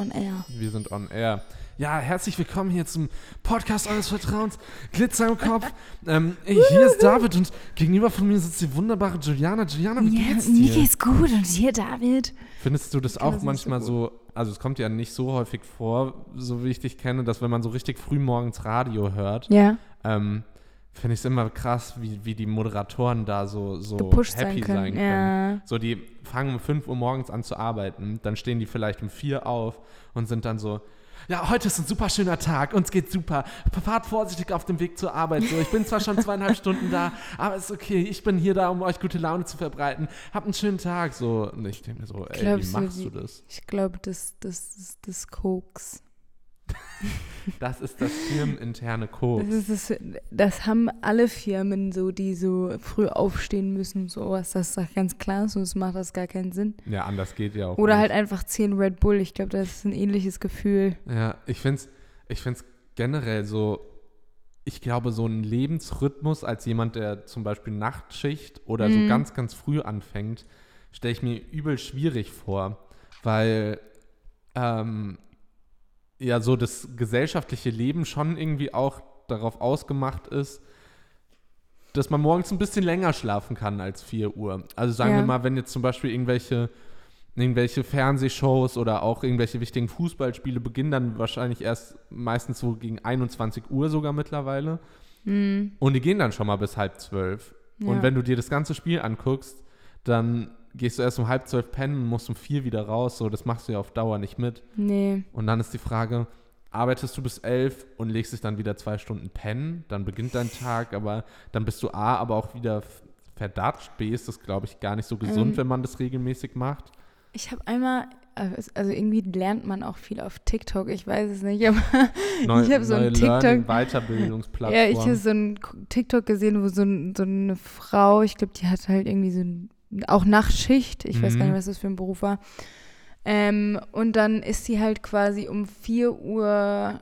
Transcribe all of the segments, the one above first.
Wir sind on air. Wir sind on air. Ja, herzlich willkommen hier zum Podcast eures Vertrauens. Glitzer im Kopf. ähm, hier ist David und gegenüber von mir sitzt die wunderbare Juliana. Juliana, wie Ja, geht's mir dir? geht's gut und hier David. Findest du das auch das so manchmal gut. so, also es kommt ja nicht so häufig vor, so wie ich dich kenne, dass wenn man so richtig früh morgens Radio hört, Ja. ähm, finde ich es immer krass, wie, wie die Moderatoren da so, so Gepusht sein happy können, sein können. ja. So, die fangen um 5 Uhr morgens an zu arbeiten, dann stehen die vielleicht um 4 auf und sind dann so, ja, heute ist ein super schöner Tag, uns geht's super. Fahrt vorsichtig auf dem Weg zur Arbeit. So, ich bin zwar schon zweieinhalb Stunden da, aber ist okay. Ich bin hier da, um euch gute Laune zu verbreiten. Habt einen schönen Tag. So, und ich denke mir so, ey, wie Glaubst du, machst die- du das? Ich glaube, das, das ist das Koks. Das ist das firmeninterne Das, Koks. ist das, das haben alle Firmen so, die so früh aufstehen müssen. So was, das ist doch ganz klar, sonst macht das gar keinen Sinn. Ja, anders geht ja auch. Oder nicht. halt einfach 10 Red Bull. Ich glaube, das ist ein ähnliches Gefühl. Ja, ich finde es ich find's generell so, ich glaube, so ein Lebensrhythmus als jemand, der zum Beispiel Nachtschicht oder so Mhm. ganz, ganz früh anfängt, stelle ich mir übel schwierig vor, weil ähm, ja so das gesellschaftliche Leben schon irgendwie auch darauf ausgemacht ist, dass man morgens ein bisschen länger schlafen kann als 4 Uhr. Also sagen Ja. wir mal, wenn jetzt zum Beispiel irgendwelche irgendwelche Fernsehshows oder auch irgendwelche wichtigen Fußballspiele beginnen dann wahrscheinlich erst meistens so gegen 21 Uhr sogar mittlerweile. Mhm. Und die gehen dann schon mal bis halb zwölf. Und Ja. wenn du dir das ganze Spiel anguckst, dann gehst du erst um halb zwölf pennen und musst um vier wieder raus. So, das machst du ja auf Dauer nicht mit. Nee. Und dann ist die Frage, arbeitest du bis elf und legst dich dann wieder zwei Stunden pennen, dann beginnt dein Tag, aber dann bist du A, aber auch wieder verdatscht. B, ist das, glaube ich, gar nicht so gesund, Ähm. wenn man das regelmäßig macht. Ich habe einmal, äh, also irgendwie lernt man auch viel auf TikTok, ich weiß es nicht, aber Neu, ich habe so neue ein TikTok. Weiterbildungsplattform. Ja, ich habe so ein TikTok gesehen, wo so, ein, so eine Frau, ich glaube, die hat halt irgendwie so ein, auch Nachtschicht, ich weiß gar Mhm. nicht, was das für ein Beruf war. Ähm, und dann ist sie halt quasi um 4 Uhr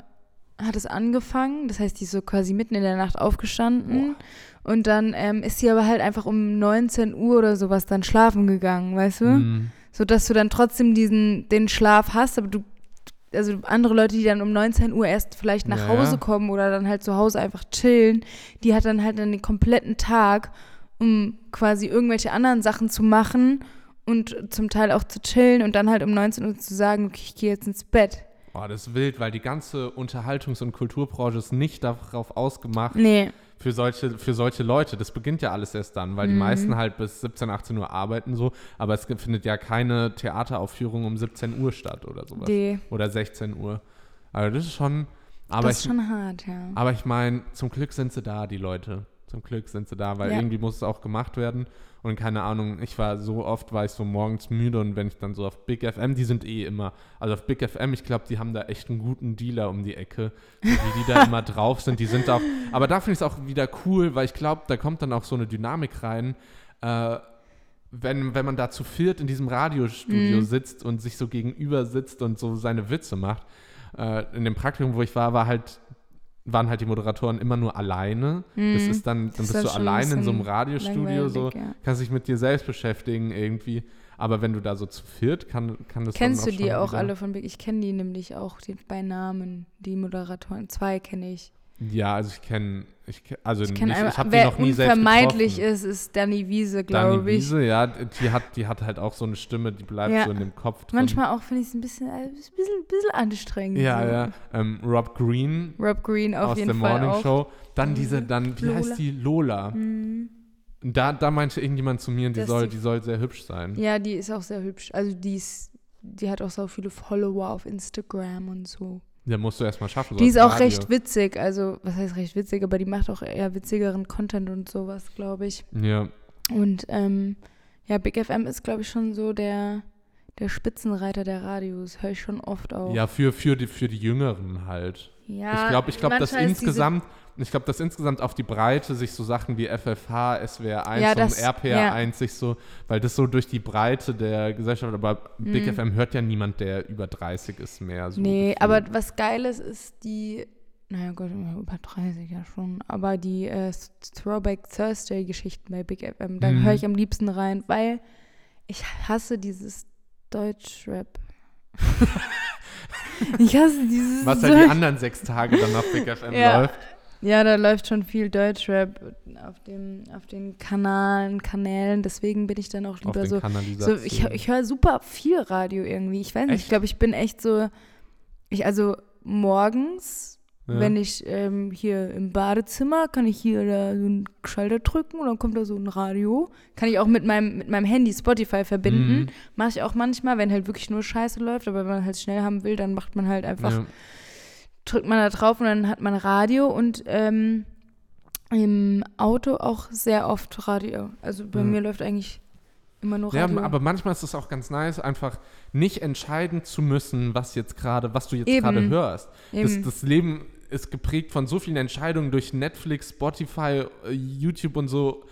hat es angefangen, das heißt, die ist so quasi mitten in der Nacht aufgestanden. Und dann ähm, ist sie aber halt einfach um 19 Uhr oder sowas dann schlafen gegangen, weißt du? Mhm. So dass du dann trotzdem diesen, den Schlaf hast, aber du, also andere Leute, die dann um 19 Uhr erst vielleicht nach Ja, Hause kommen oder dann halt zu Hause einfach chillen, die hat dann halt dann den kompletten Tag, um quasi irgendwelche anderen Sachen zu machen und zum Teil auch zu chillen und dann halt um 19 Uhr zu sagen, okay, ich gehe jetzt ins Bett. Oh, das ist wild, weil die ganze Unterhaltungs- und Kulturbranche ist nicht darauf ausgemacht Nee, für solche, für solche Leute. Das beginnt ja alles erst dann, weil die Mhm. meisten halt bis 17, 18 Uhr arbeiten so, aber es findet ja keine Theateraufführung um 17 Uhr statt oder sowas. nee, Oder 16 Uhr. Also das ist schon, aber das ist ich, schon hart, ja. aber ich meine, zum Glück sind sie da, die Leute. Zum Glück sind sie da, weil Ja. irgendwie muss es auch gemacht werden. Und keine Ahnung, ich war so oft, war ich so morgens müde und wenn ich dann so auf Big FM, die sind eh immer, also auf Big FM, ich glaube, die haben da echt einen guten Dealer um die Ecke, wie die da immer drauf sind. Die sind auch, aber da finde ich es auch wieder cool, weil ich glaube, da kommt dann auch so eine Dynamik rein. Äh, wenn, wenn man da zu viert in diesem Radiostudio Mhm. sitzt und sich so gegenüber sitzt und so seine Witze macht. Äh, in dem Praktikum, wo ich war, war halt, waren halt die Moderatoren immer nur alleine. Das Mhm. ist dann, dann ist bist du schon ein alleine in so einem Radiostudio, so ja. kannst dich mit dir selbst beschäftigen irgendwie. Aber wenn du da so zu viert, kann, kann das Kennst du die auch wieder- alle von Big? Ich kenne die nämlich auch die, bei Namen, die Moderatoren. Zwei kenne ich. Ja, also ich kenne, ich kenn, also Ich ich, kenne ich, habe die noch nie selbst getroffen. ist, ist Danny Wiese, glaube ich. Wiese, ja, die hat, die hat halt auch so eine Stimme, die bleibt Ja. so in dem Kopf drin. Manchmal auch finde ich es ein bisschen, ein bisschen, bisschen anstrengend. Ja, so. ja. Ähm, Rob Green Rob Green auf aus jeden der Fall Morning auch. Show. Dann diese, dann, wie Lola. heißt die? Lola. Mhm. Da, da meinte irgendjemand zu mir, die Das soll, die- die soll sehr hübsch sein. Ja, die ist auch sehr hübsch. Also die ist, die hat auch so viele Follower auf Instagram und so. Ja, musst du erstmal schaffen. Die ist auch Radio. recht witzig. Also, was heißt recht witzig, aber die macht auch eher witzigeren Content und sowas, glaube ich. Ja, Und ähm, ja, Big FM ist, glaube ich, schon so der, der Spitzenreiter der Radios. Höre ich schon oft auch. ja für, für, die, für die Jüngeren halt. Ja, ich glaube, ich glaub, dass manchmal ich glaube, dass insgesamt auf die Breite sich so Sachen wie FFH, SWR1 Ja, und das- RPR1 sich so, weil das so durch die Breite der Gesellschaft, aber Big Mhm. FM hört ja niemand, der über 30 ist mehr. So Nee, gefühlt. aber was Geiles ist die, naja Gott, über 30 ja schon, aber die äh, Throwback Thursday-Geschichten bei Big FM, da Mhm. höre ich am liebsten rein, weil ich hasse dieses Deutschrap. Ich hasse dieses. Was halt die anderen sechs Tage dann auf Big FM Ja. läuft. Ja, da läuft schon viel Deutschrap auf, dem, auf den Kanalen, Kanälen. Deswegen bin ich dann auch lieber so. so ich ich höre super viel Radio irgendwie. Ich weiß nicht, ich Echt? glaube, ich bin echt so. Ich, also morgens, Ja. wenn ich ähm, hier im Badezimmer, kann ich hier da so einen Schalter drücken und dann kommt da so ein Radio. Kann ich auch mit meinem, mit meinem Handy Spotify verbinden. Mhm. Mache ich auch manchmal, wenn halt wirklich nur Scheiße läuft. Aber wenn man halt schnell haben will, dann macht man halt einfach Ja. Drückt man da drauf und dann hat man Radio und ähm, im Auto auch sehr oft Radio. Also bei Ja. mir läuft eigentlich immer nur Ja, Radio. aber manchmal ist es auch ganz nice, einfach nicht entscheiden zu müssen, was jetzt gerade, was du jetzt gerade hörst. Das, das Leben ist geprägt von so vielen Entscheidungen durch Netflix, Spotify, äh, YouTube und so.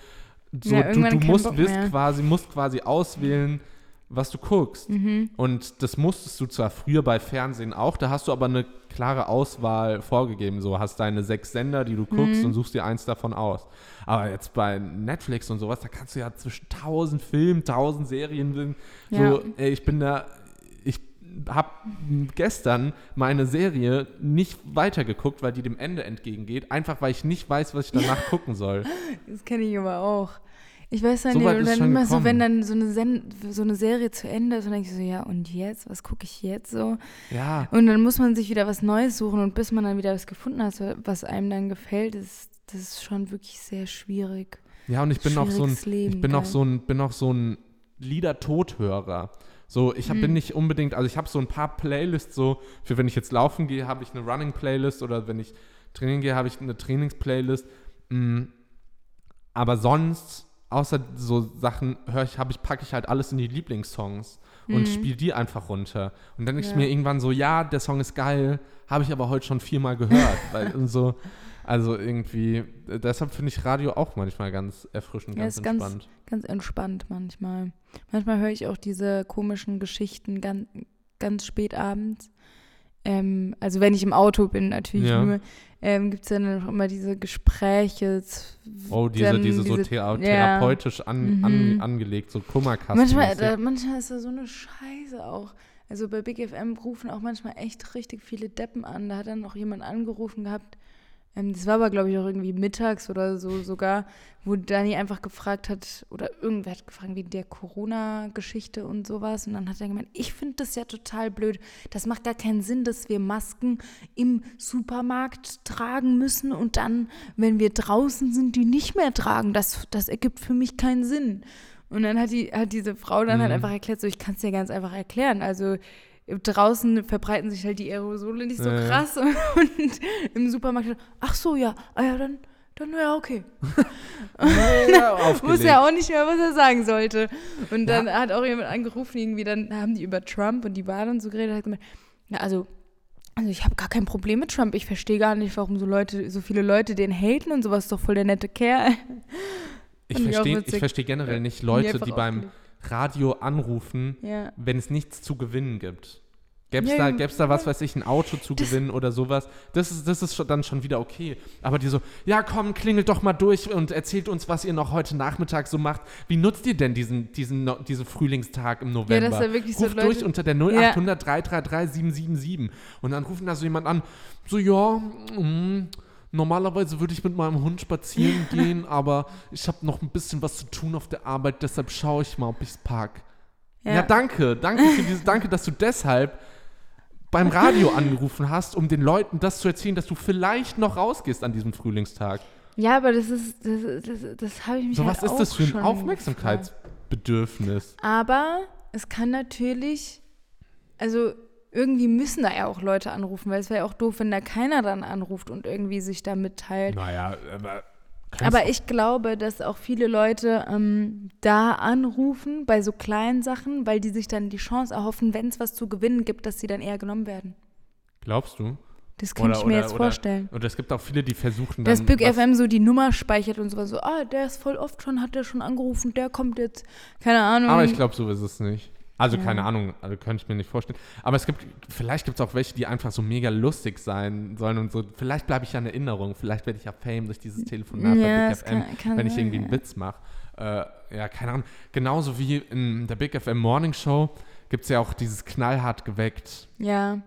so Ja, du du musst, quasi, musst quasi auswählen, was du guckst. Mhm. Und das musstest du zwar früher bei Fernsehen auch, da hast du aber eine klare Auswahl vorgegeben. So hast deine sechs Sender, die du guckst Mhm. und suchst dir eins davon aus. Aber jetzt bei Netflix und sowas, da kannst du ja zwischen tausend Filmen, tausend Serien, so, Ja. ey, ich bin da, ich habe gestern meine Serie nicht weitergeguckt, weil die dem Ende entgegengeht, einfach weil ich nicht weiß, was ich danach gucken soll. Das kenne ich aber auch. Ich weiß So nicht, und dann immer so, gekommen. wenn dann so eine, Sen so eine Serie zu Ende ist, und dann denke ich so, ja, und jetzt? Was gucke ich jetzt so? Ja, Und dann muss man sich wieder was Neues suchen und bis man dann wieder was gefunden hat, was einem dann gefällt, ist das ist schon wirklich sehr schwierig. ja, und ich bin auch so ein, Leben, ich bin auch so ein, bin auch so ein Lieder-Tothörer. So, ich hab, bin Mhm. nicht unbedingt, also ich habe so ein paar Playlists, so für wenn ich jetzt laufen gehe, habe ich eine Running-Playlist oder wenn ich Training gehe, habe ich eine Trainings-Playlist. Mm, Aber sonst, außer so Sachen, höre ich, habe ich, packe ich halt alles in die Lieblingssongs und Mhm. spiele die einfach runter. Und dann denke ich Ja. mir irgendwann so, ja, der Song ist geil, habe ich aber heute schon viermal gehört. weil und so, also irgendwie, deshalb finde ich Radio auch manchmal ganz erfrischend, Ja, ganz ist ganz- entspannt. Ganz entspannt manchmal. Manchmal höre ich auch diese komischen Geschichten ganz, ganz spät abends. Ähm, also wenn ich im Auto bin, natürlich Ja. nur, ähm, gibt es dann auch immer diese Gespräche. Oh, diese, dann diese so thera ja. therapeutisch an, an, Mhm. angelegt, so Kummerkasten. Manchmal, da, manchmal ist da so eine Scheiße auch. Also bei Big FM rufen auch manchmal echt richtig viele Deppen an. Da hat dann auch jemand angerufen gehabt. Ähm, das war aber, glaube ich, auch irgendwie mittags oder so sogar, wo Dani einfach gefragt hat, oder irgendwer hat gefragt, wie der Corona-Geschichte und sowas. Und dann hat er gemeint, ich finde das ja total blöd. Das macht gar keinen Sinn, dass wir Masken im Supermarkt tragen müssen und dann, wenn wir draußen sind, die nicht mehr tragen. Das, das ergibt für mich keinen Sinn. Und dann hat, die, hat diese Frau dann halt Mhm. einfach erklärt, so ich kann es dir ganz einfach erklären. Also draußen verbreiten sich halt die Aerosole nicht so Ja, ja. krass und, und im Supermarkt, ach so, ja, ah ja, dann, dann ja, okay. Ja, aufgelegt. ja auch nicht mehr, was er sagen sollte. Und dann Ja. hat auch jemand angerufen, irgendwie, dann haben die über Trump und die Wahl und so geredet, hat gemeint, ja, also, also ich habe gar kein Problem mit Trump. Ich verstehe gar nicht, warum so Leute, so viele Leute den haten und sowas ist doch voll der nette Kerl. Ich verstehe versteh generell nicht Leute, die beim. Radio anrufen, Ja. wenn es nichts zu gewinnen gibt. Gäbe es Ja, da, ja. gäb's da, was weiß ich, ein Auto zu Das- gewinnen oder sowas? Das ist, das ist schon, dann schon wieder okay. Aber die so, ja komm, klingelt doch mal durch und erzählt uns, was ihr noch heute Nachmittag so macht. Wie nutzt ihr denn diesen, diesen, diesen Frühlingstag im November? dass da wirklich so Ruft Leute- durch unter der 0800 333 777. Und dann rufen da so jemand an, so ja, mm, normalerweise würde ich mit meinem Hund spazieren gehen, aber ich habe noch ein bisschen was zu tun auf der Arbeit, deshalb schaue ich mal, ob ich es park. Ja. danke. Danke für diese, danke, dass du deshalb beim Radio angerufen hast, um den Leuten das zu erzählen, dass du vielleicht noch rausgehst an diesem Frühlingstag. Ja, aber das ist, das, das, das habe ich mich So, halt was ist das für ein Aufmerksamkeitsbedürfnis? Aber es kann natürlich, also irgendwie müssen da ja auch Leute anrufen, weil es wäre ja auch doof, wenn da keiner dann anruft und irgendwie sich da mitteilt. Naja, aber. Aber ich glaube, dass auch viele Leute ähm, da anrufen bei so kleinen Sachen, weil die sich dann die Chance erhoffen, wenn es was zu gewinnen gibt, dass sie dann eher genommen werden. Glaubst du? Das kann ich mir jetzt vorstellen. Oder es gibt auch viele, die versuchen Dass dann. Big was- FM so die Nummer speichert und sowas so, ah, der ist voll oft schon, hat der schon angerufen, der kommt jetzt, keine Ahnung. Aber ich glaube, so ist es nicht. Also Ja. keine Ahnung, also könnte ich mir nicht vorstellen. Aber es gibt, vielleicht gibt es auch welche, die einfach so mega lustig sein sollen und so. Vielleicht bleibe ich ja in Erinnerung. Vielleicht werde ich ja Fame durch dieses Telefonat Ja, bei Big FM, kann- kann wenn ich irgendwie einen. Witz mache. Äh, ja, keine Ahnung. Genauso wie in der Big FM Morning Show gibt es ja auch dieses knallhart geweckt. Ja.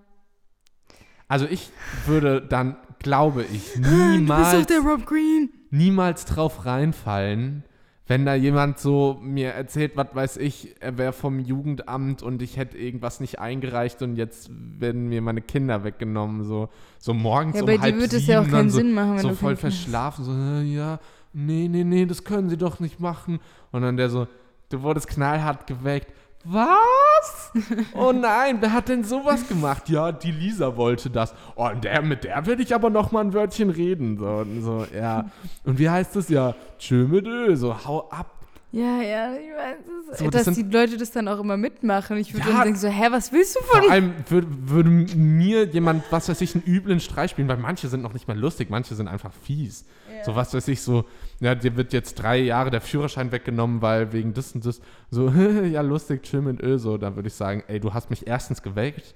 Also ich würde dann, glaube ich, Du bist doch niemals, der Rob Green. niemals drauf reinfallen, wenn da jemand so mir erzählt, was weiß ich, er wäre vom Jugendamt und ich hätte irgendwas nicht eingereicht und jetzt werden mir meine Kinder weggenommen, so, so morgens Ja, um bei dir halb würde es sieben ja auch keinen so, Sinn machen, wenn so voll verschlafen, so, ja, nee, nee, nee, das können sie doch nicht machen. Und dann der so, du wurdest knallhart geweckt. Was? Oh nein, wer hat denn sowas gemacht? Ja, die Lisa wollte das. Oh, und der, mit der will ich aber noch mal ein Wörtchen reden. So, und so, ja. Und wie heißt das? Ja, tschö mit Ö. So, hau ab. Ja, ja, ich weiß es. So, das dass die sind- Leute das dann auch immer mitmachen. Ich würde Ja. dann denken so, hä, was willst du von Vor allem würde, würde mir jemand, was weiß ich, einen üblen Streich spielen, weil manche sind noch nicht mal lustig, manche sind einfach fies. So was weiß ich, so, ja, dir wird jetzt drei Jahre der Führerschein weggenommen, weil wegen des und des, so, ja, lustig, chill mit Öl, so, dann würde ich sagen, ey, du hast mich erstens geweckt,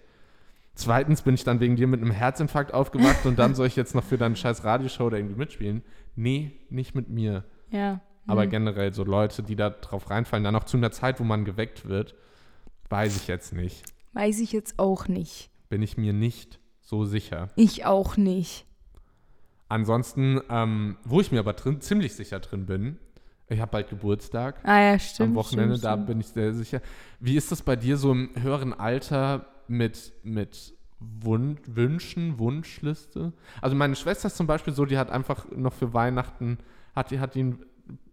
zweitens bin ich dann wegen dir mit einem Herzinfarkt aufgewacht und dann soll ich jetzt noch für deine scheiß Radioshow da irgendwie mitspielen? Nee, nicht mit mir. Ja. Aber Mhm. generell so Leute, die da drauf reinfallen, dann auch zu einer Zeit, wo man geweckt wird, weiß ich jetzt nicht. Weiß ich jetzt auch nicht. Bin ich mir nicht so sicher. Ich auch nicht. Ansonsten, ähm, wo ich mir aber drin, ziemlich sicher drin bin, ich habe bald Geburtstag. Ah ja, stimmt. am Wochenende, stimmt, da stimmt. bin ich sehr sicher. Wie ist das bei dir so im höheren Alter mit, mit Wun Wünschen, Wunschliste? Also meine Schwester ist zum Beispiel so, die hat einfach noch für Weihnachten, hat die, hat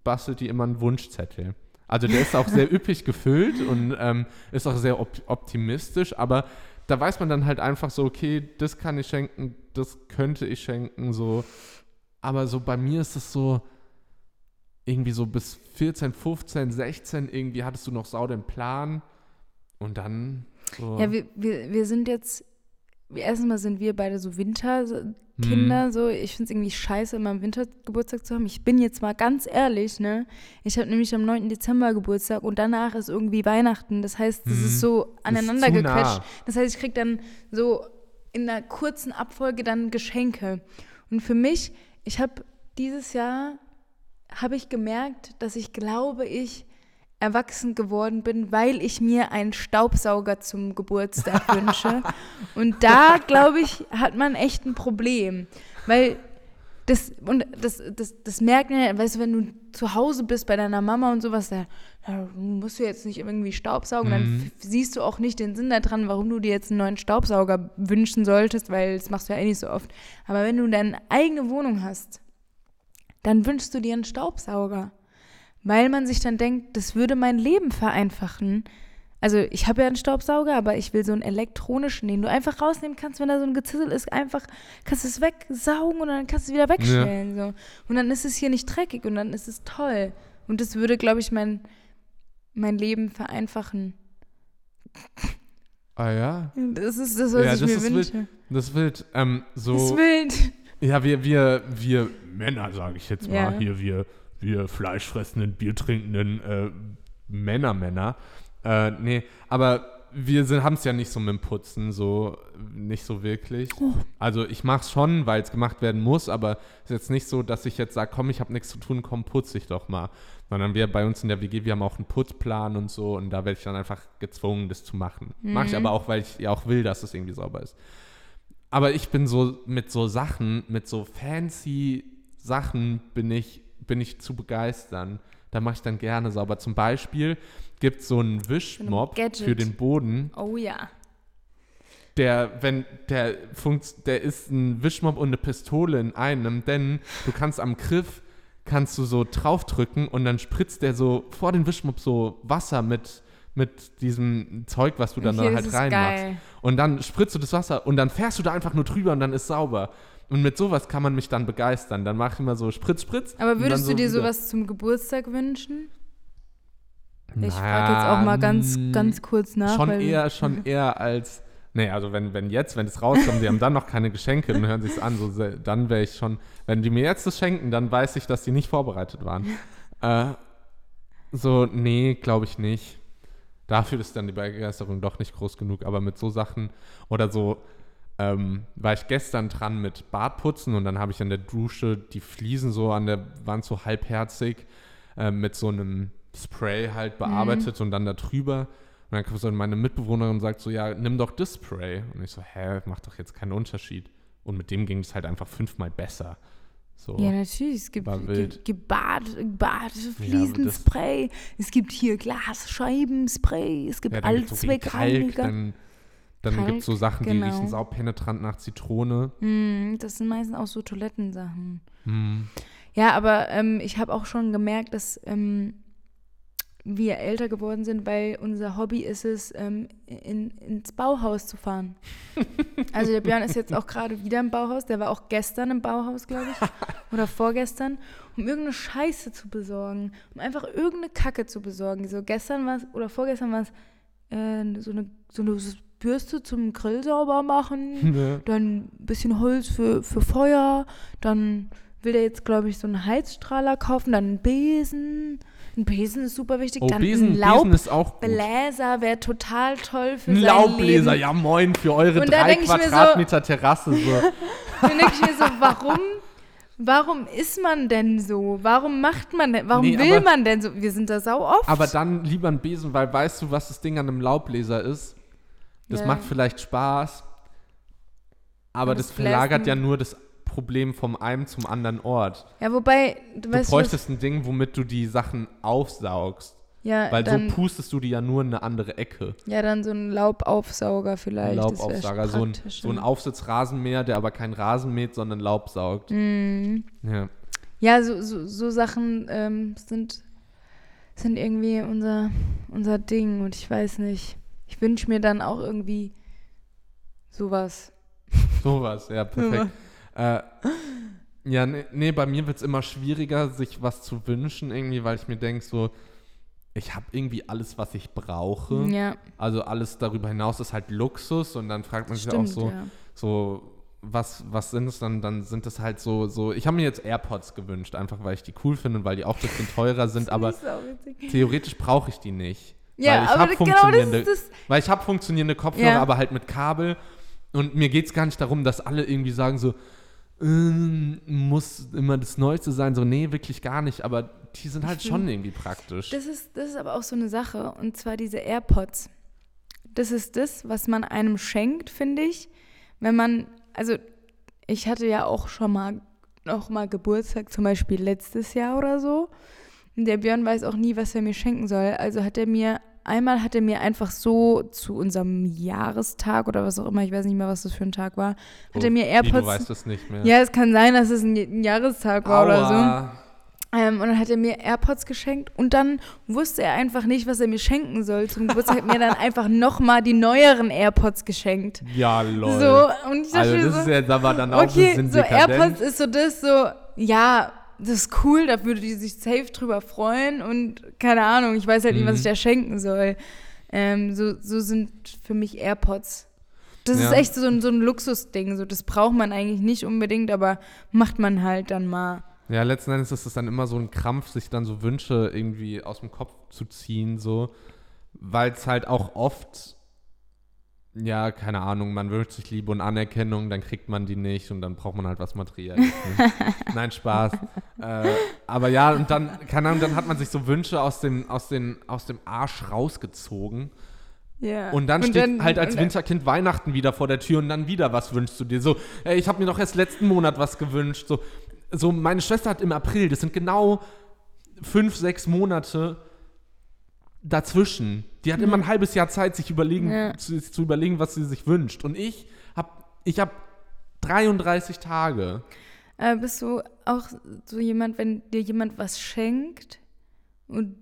bastelt die immer einen Wunschzettel. Also der ist auch sehr üppig gefüllt und ähm, ist auch sehr op optimistisch, aber da weiß man dann halt einfach so, okay, das kann ich schenken, das könnte ich schenken, so. Aber so bei mir ist es so, irgendwie so bis 14, 15, 16 irgendwie hattest du noch sau den Plan und dann so. Ja, wir, wir, wir sind jetzt, erstens mal sind wir beide so. Winterkinder, so. Ich finde es irgendwie scheiße, immer im Winter Geburtstag zu haben. Ich bin jetzt mal ganz ehrlich, ne? Ich habe nämlich am 9. Dezember Geburtstag und danach ist irgendwie Weihnachten. Das heißt, das Mhm. ist so ist aneinander zu gequetscht. nah. Das heißt, ich krieg dann so in einer kurzen Abfolge dann Geschenke. Und für mich, ich habe dieses Jahr, habe ich gemerkt, dass ich glaube, ich erwachsen geworden bin, weil ich mir einen Staubsauger zum Geburtstag wünsche. Und da, glaube ich, hat man echt ein Problem. Weil das, und das, das, das merkt man ja, weißt du, wenn du zu Hause bist bei deiner Mama und sowas, da, da musst du jetzt nicht irgendwie Staubsaugen, dann Mhm. f- siehst du auch nicht den Sinn daran, warum du dir jetzt einen neuen Staubsauger wünschen solltest, weil das machst du ja eh nicht so oft. Aber wenn du deine eigene Wohnung hast, dann wünschst du dir einen Staubsauger. Weil man sich dann denkt, das würde mein Leben vereinfachen. Also ich habe ja einen Staubsauger, aber ich will so einen elektronischen, den du einfach rausnehmen kannst, wenn da so ein Gezissel ist, einfach kannst du es wegsaugen und dann kannst du es wieder wegstellen. So. Und dann ist es hier nicht dreckig und dann ist es toll. Und das würde, glaube ich, mein, mein Leben vereinfachen. Ah ja, Das ist das, was Ja, ich das mir ist wünsche. das ist wild. Ähm, Das so, ist wild. ja, wir, wir, wir Männer, sage ich jetzt mal, Ja. hier, wir, wir fleischfressenden, biertrinkenden äh, Männer, Männer. Äh, nee, aber wir haben es ja nicht so mit dem Putzen, so nicht so wirklich. Oh. Also ich mache es schon, weil es gemacht werden muss, aber es ist jetzt nicht so, dass ich jetzt sage, komm, ich habe nichts zu tun, komm, putze ich doch mal. Sondern wir bei uns in der WG, wir haben auch einen Putzplan und so und da werde ich dann einfach gezwungen, das zu machen. Mache ich Mhm. aber auch, weil ich ja auch will, dass es irgendwie sauber ist. Aber ich bin so mit so Sachen, mit so fancy Sachen bin ich, bin ich zu begeistern. Da mache ich dann gerne sauber. Zum Beispiel gibt es so einen Wischmob Gadget. für den Boden, Oh ja. der, wenn, der funkt, der ist ein Wischmob und eine Pistole in einem, denn du kannst am Griff, kannst du so draufdrücken und dann spritzt der so vor den Wischmob so Wasser mit, mit diesem Zeug, was du dann Okay, da das halt reinmachst. Und dann spritzt du das Wasser und dann fährst du da einfach nur drüber und dann ist sauber. Und mit sowas kann man mich dann begeistern. Dann mache ich immer so Spritz, Spritz. Aber würdest dann du dir so wieder- sowas zum Geburtstag wünschen? Ich frage jetzt auch mal ganz, ganz kurz nach. Schon eher, schon eher als. Nee, also wenn, wenn jetzt, wenn es rauskommt, die haben dann noch keine Geschenke, dann hören sie es an, so, dann wäre ich schon, wenn die mir jetzt das schenken, dann weiß ich, dass die nicht vorbereitet waren. äh, so, nee, glaube ich nicht. Dafür ist dann die Begeisterung doch nicht groß genug, aber mit so Sachen oder so, ähm, war ich gestern dran mit Bartputzen und dann habe ich an der Dusche die Fliesen so an der Wand so halbherzig äh, mit so einem Spray halt bearbeitet und dann da drüber. Und dann kommt so meine Mitbewohnerin und sagt so, ja, nimm doch das Spray. Und ich so, hä, macht doch jetzt keinen Unterschied. Und mit dem ging es halt einfach fünfmal besser. So. Ja, natürlich. Es gibt, Bad das- Fliesenspray, es gibt hier Glasscheibenspray, es gibt Ja, gibt's so Allzweckreiniger. Dann, gibt es so Sachen, die genau. riechen saupenetrant nach Zitrone. Hm, das sind meistens auch so Toilettensachen. Hm. Ja, aber ähm, ich habe auch schon gemerkt, dass ähm, wir älter geworden sind, weil unser Hobby ist es, ähm, in, ins Bauhaus zu fahren. also der Björn ist jetzt auch gerade wieder im Bauhaus, der war auch gestern im Bauhaus, glaube ich, oder vorgestern, um irgendeine Scheiße zu besorgen, um einfach irgendeine Kacke zu besorgen. So gestern war es, oder vorgestern war es äh, so, eine, so eine Bürste zum Grill sauber machen, Ne? dann ein bisschen Holz für, für Feuer, dann will der jetzt, glaube ich, so einen Heizstrahler kaufen, dann einen Besen. Ein Besen ist super wichtig. Oh, dann Besen, ein Besen ist auch. Laubbläser wäre total toll für Ein sein Laubbläser, Leben. ja moin, für eure Und drei mir so- Quadratmeter Terrasse. So. Dann denke ich mir so, warum, warum ist man denn so? Warum macht man denn, warum Nee, will aber- man denn so? Wir sind da sau oft. Aber dann lieber ein Besen, weil weißt du, was das Ding an einem Laubbläser ist? Das Ja. macht vielleicht Spaß, aber das das verlagert ja nur das Problem vom einen zum anderen Ort. ja, wobei, du Du bräuchtest ein Ding, womit du die Sachen aufsaugst. ja, Weil dann, so pustest du die ja nur in eine andere Ecke. ja, dann so ein Laubaufsauger vielleicht. Ein Laubaufsauger, so ein, so ein Aufsitzrasenmäher, der aber kein Rasen mäht, sondern Laub saugt. Mhm. Ja. Ja, so, so, so Sachen ähm, sind, sind irgendwie unser, unser Ding und ich weiß nicht. Ich wünsche mir dann auch irgendwie sowas. Sowas, ja, perfekt. Äh, ja, nee, nee, bei mir wird es immer schwieriger, sich was zu wünschen, irgendwie, weil ich mir denke, so, ich habe irgendwie alles, was ich brauche. Ja, Also alles darüber hinaus ist halt Luxus und dann fragt man sich auch stimmt, so, ja. so was, was sind es dann? Dann sind es halt so, so, ich habe mir jetzt AirPods gewünscht, einfach weil ich die cool finde und weil die auch ein bisschen teurer sind, aber auch theoretisch brauche ich die nicht. Ja, weil ich aber hab genau das funktionierende, ist das. Weil ich habe funktionierende Kopfhörer, Ja. aber halt mit Kabel. Und mir geht es gar nicht darum, dass alle irgendwie sagen so, ähm, muss immer das Neueste sein. So, nee, wirklich gar nicht. Aber die sind halt schon irgendwie praktisch. Das ist, das ist aber auch so eine Sache. Und zwar diese AirPods. Das ist das, was man einem schenkt, finde ich. Wenn man, also ich hatte ja auch schon mal noch mal Geburtstag, zum Beispiel letztes Jahr oder so. Und der Björn weiß auch nie, was er mir schenken soll. Also hat er mir, einmal hat er mir einfach so zu unserem Jahrestag oder was auch immer, ich weiß nicht mehr, was das für ein Tag war, hat er mir Wie, du AirPods. weißt es nicht mehr. Ja, es kann sein, dass es ein, ein Jahrestag war oder so. Aua. Ähm, und dann hat er mir AirPods geschenkt und dann wusste er einfach nicht, was er mir schenken soll. Zum Geburtstag hat er mir dann einfach nochmal die neueren AirPods geschenkt. Ja, lol. So, und ich dachte also das so, ist jetzt aber dann auch ein okay, bisschen so dekadent. AirPods ist so das, so, ja, das ist cool, da würde die sich safe drüber freuen und keine Ahnung, ich weiß halt nicht, was Mhm. ich da schenken soll. Ähm, so, so sind für mich AirPods. Das ist Ja. echt so ein, so ein Luxusding, so das braucht man eigentlich nicht unbedingt, aber macht man halt dann mal. Ja, letzten Endes ist es dann immer so ein Krampf, sich dann so Wünsche irgendwie aus dem Kopf zu ziehen, so, weil es halt auch oft, ja, keine Ahnung, man wünscht sich Liebe und Anerkennung, dann kriegt man die nicht und dann braucht man halt was Materielles. Ne? Nein, Spaß. äh, aber ja, und dann, keine Ahnung, dann hat man sich so Wünsche aus dem, aus den, aus dem Arsch rausgezogen. Ja. Und dann steht halt als und dann- Winterkind Weihnachten wieder vor der Tür und dann wieder was wünschst du dir. So, ey, ich habe mir doch erst letzten Monat was gewünscht. So, so, meine Schwester hat im April, das sind genau fünf, sechs Monate dazwischen. Die hat immer ein halbes Jahr Zeit, sich überlegen, Mhm. Ja. zu, zu überlegen, was sie sich wünscht. Und ich habe ich hab 33 Tage. Äh, bist du auch so jemand, wenn dir jemand was schenkt und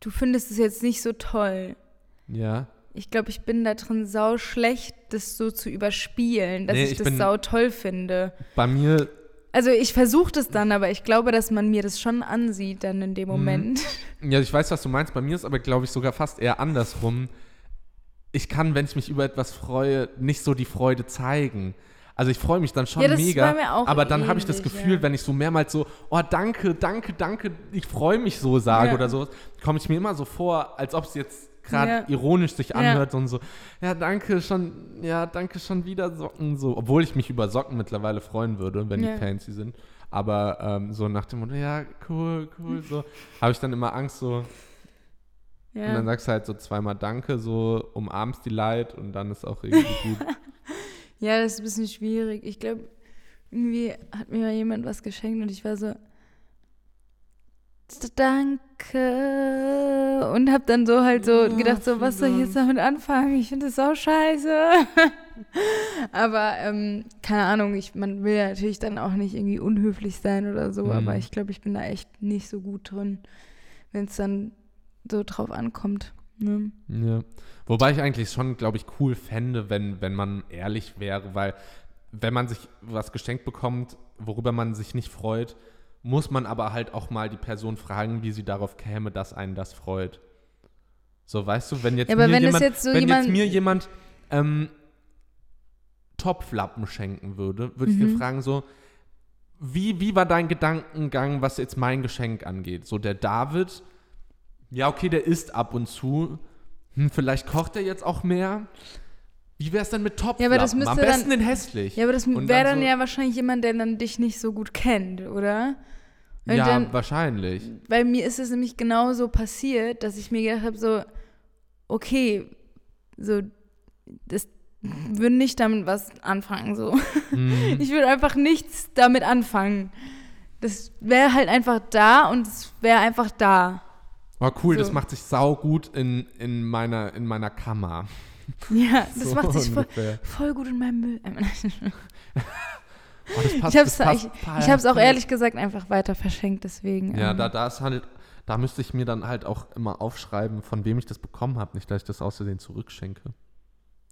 du findest es jetzt nicht so toll? Ja. Ich glaube, ich bin da drin sau schlecht, das so zu überspielen, dass Nee, ich, ich das sau toll finde. Bei mir, Also ich versuche das dann, aber ich glaube, dass man mir das schon ansieht dann in Mhm. dem Moment. ja, ich weiß, was du meinst. Bei mir ist aber, glaube ich, sogar fast eher andersrum. Ich kann, wenn ich mich über etwas freue, nicht so die Freude zeigen. Also ich freue mich dann schon Ja, das mega, bei mir auch aber dann habe ich das Gefühl, ja. wenn ich so mehrmals so, oh danke, danke, danke, ich freue mich so sage Ja. oder so, komme ich mir immer so vor, als ob es jetzt gerade Ja. ironisch sich Ja. anhört und so, ja danke schon, ja danke schon wieder Socken so, obwohl ich mich über Socken mittlerweile freuen würde, wenn Ja. die fancy sind, aber ähm, so nach dem Motto, ja cool, cool, so, habe ich dann immer Angst so, Ja. Und dann sagst du halt so zweimal Danke, so umarmst die Leid und dann ist auch irgendwie gut. Ja, das ist ein bisschen schwierig. Ich glaube, irgendwie hat mir mal jemand was geschenkt und ich war so, danke. Und hab dann so halt so gedacht, so, was soll ich jetzt damit anfangen? Ich finde das auch scheiße. aber ähm, keine Ahnung, ich, man will ja natürlich dann auch nicht irgendwie unhöflich sein oder so, Mhm. aber ich glaube, ich bin da echt nicht so gut drin, wenn es dann so drauf ankommt. Ne? Ja. Wobei ich eigentlich schon, glaube ich, cool fände, wenn, wenn man ehrlich wäre, weil wenn man sich was geschenkt bekommt, worüber man sich nicht freut, muss man aber halt auch mal die Person fragen, wie sie darauf käme, dass einen das freut. So, weißt du, wenn jetzt Ja, mir wenn jemand, jetzt so wenn jemand- jetzt mir jemand ähm, Topflappen schenken würde, würde ich Mhm. dir fragen so, wie, wie war dein Gedankengang, was jetzt mein Geschenk angeht? So der David, ja okay, der isst ab und zu, hm, vielleicht kocht er jetzt auch mehr. Wie wäre es denn mit Topflappen? Ja, aber das müsste Am dann- besten in hässlich. Ja, aber das wäre dann dann so- ja wahrscheinlich jemand, der dann dich nicht so gut kennt, oder? Und ja, dann, wahrscheinlich. weil mir ist es nämlich genauso passiert, dass ich mir gedacht habe, so, okay, so, das würde nicht damit was anfangen, so. Mhm. Ich würde einfach nichts damit anfangen. Das wäre halt einfach da und es wäre einfach da. Oh, cool, So. das macht sich sau gut in, in, meiner, in meiner Kammer. Ja, das So macht sich voll, voll gut in meinem Müll. Oh, passt, ich habe es das passt ich, ich hab's auch ehrlich gesagt einfach weiter verschenkt, deswegen. Ja, ähm, da, da ist halt, da müsste ich mir dann halt auch immer aufschreiben, von wem ich das bekommen habe, nicht, dass ich das aus Versehen zurückschenke.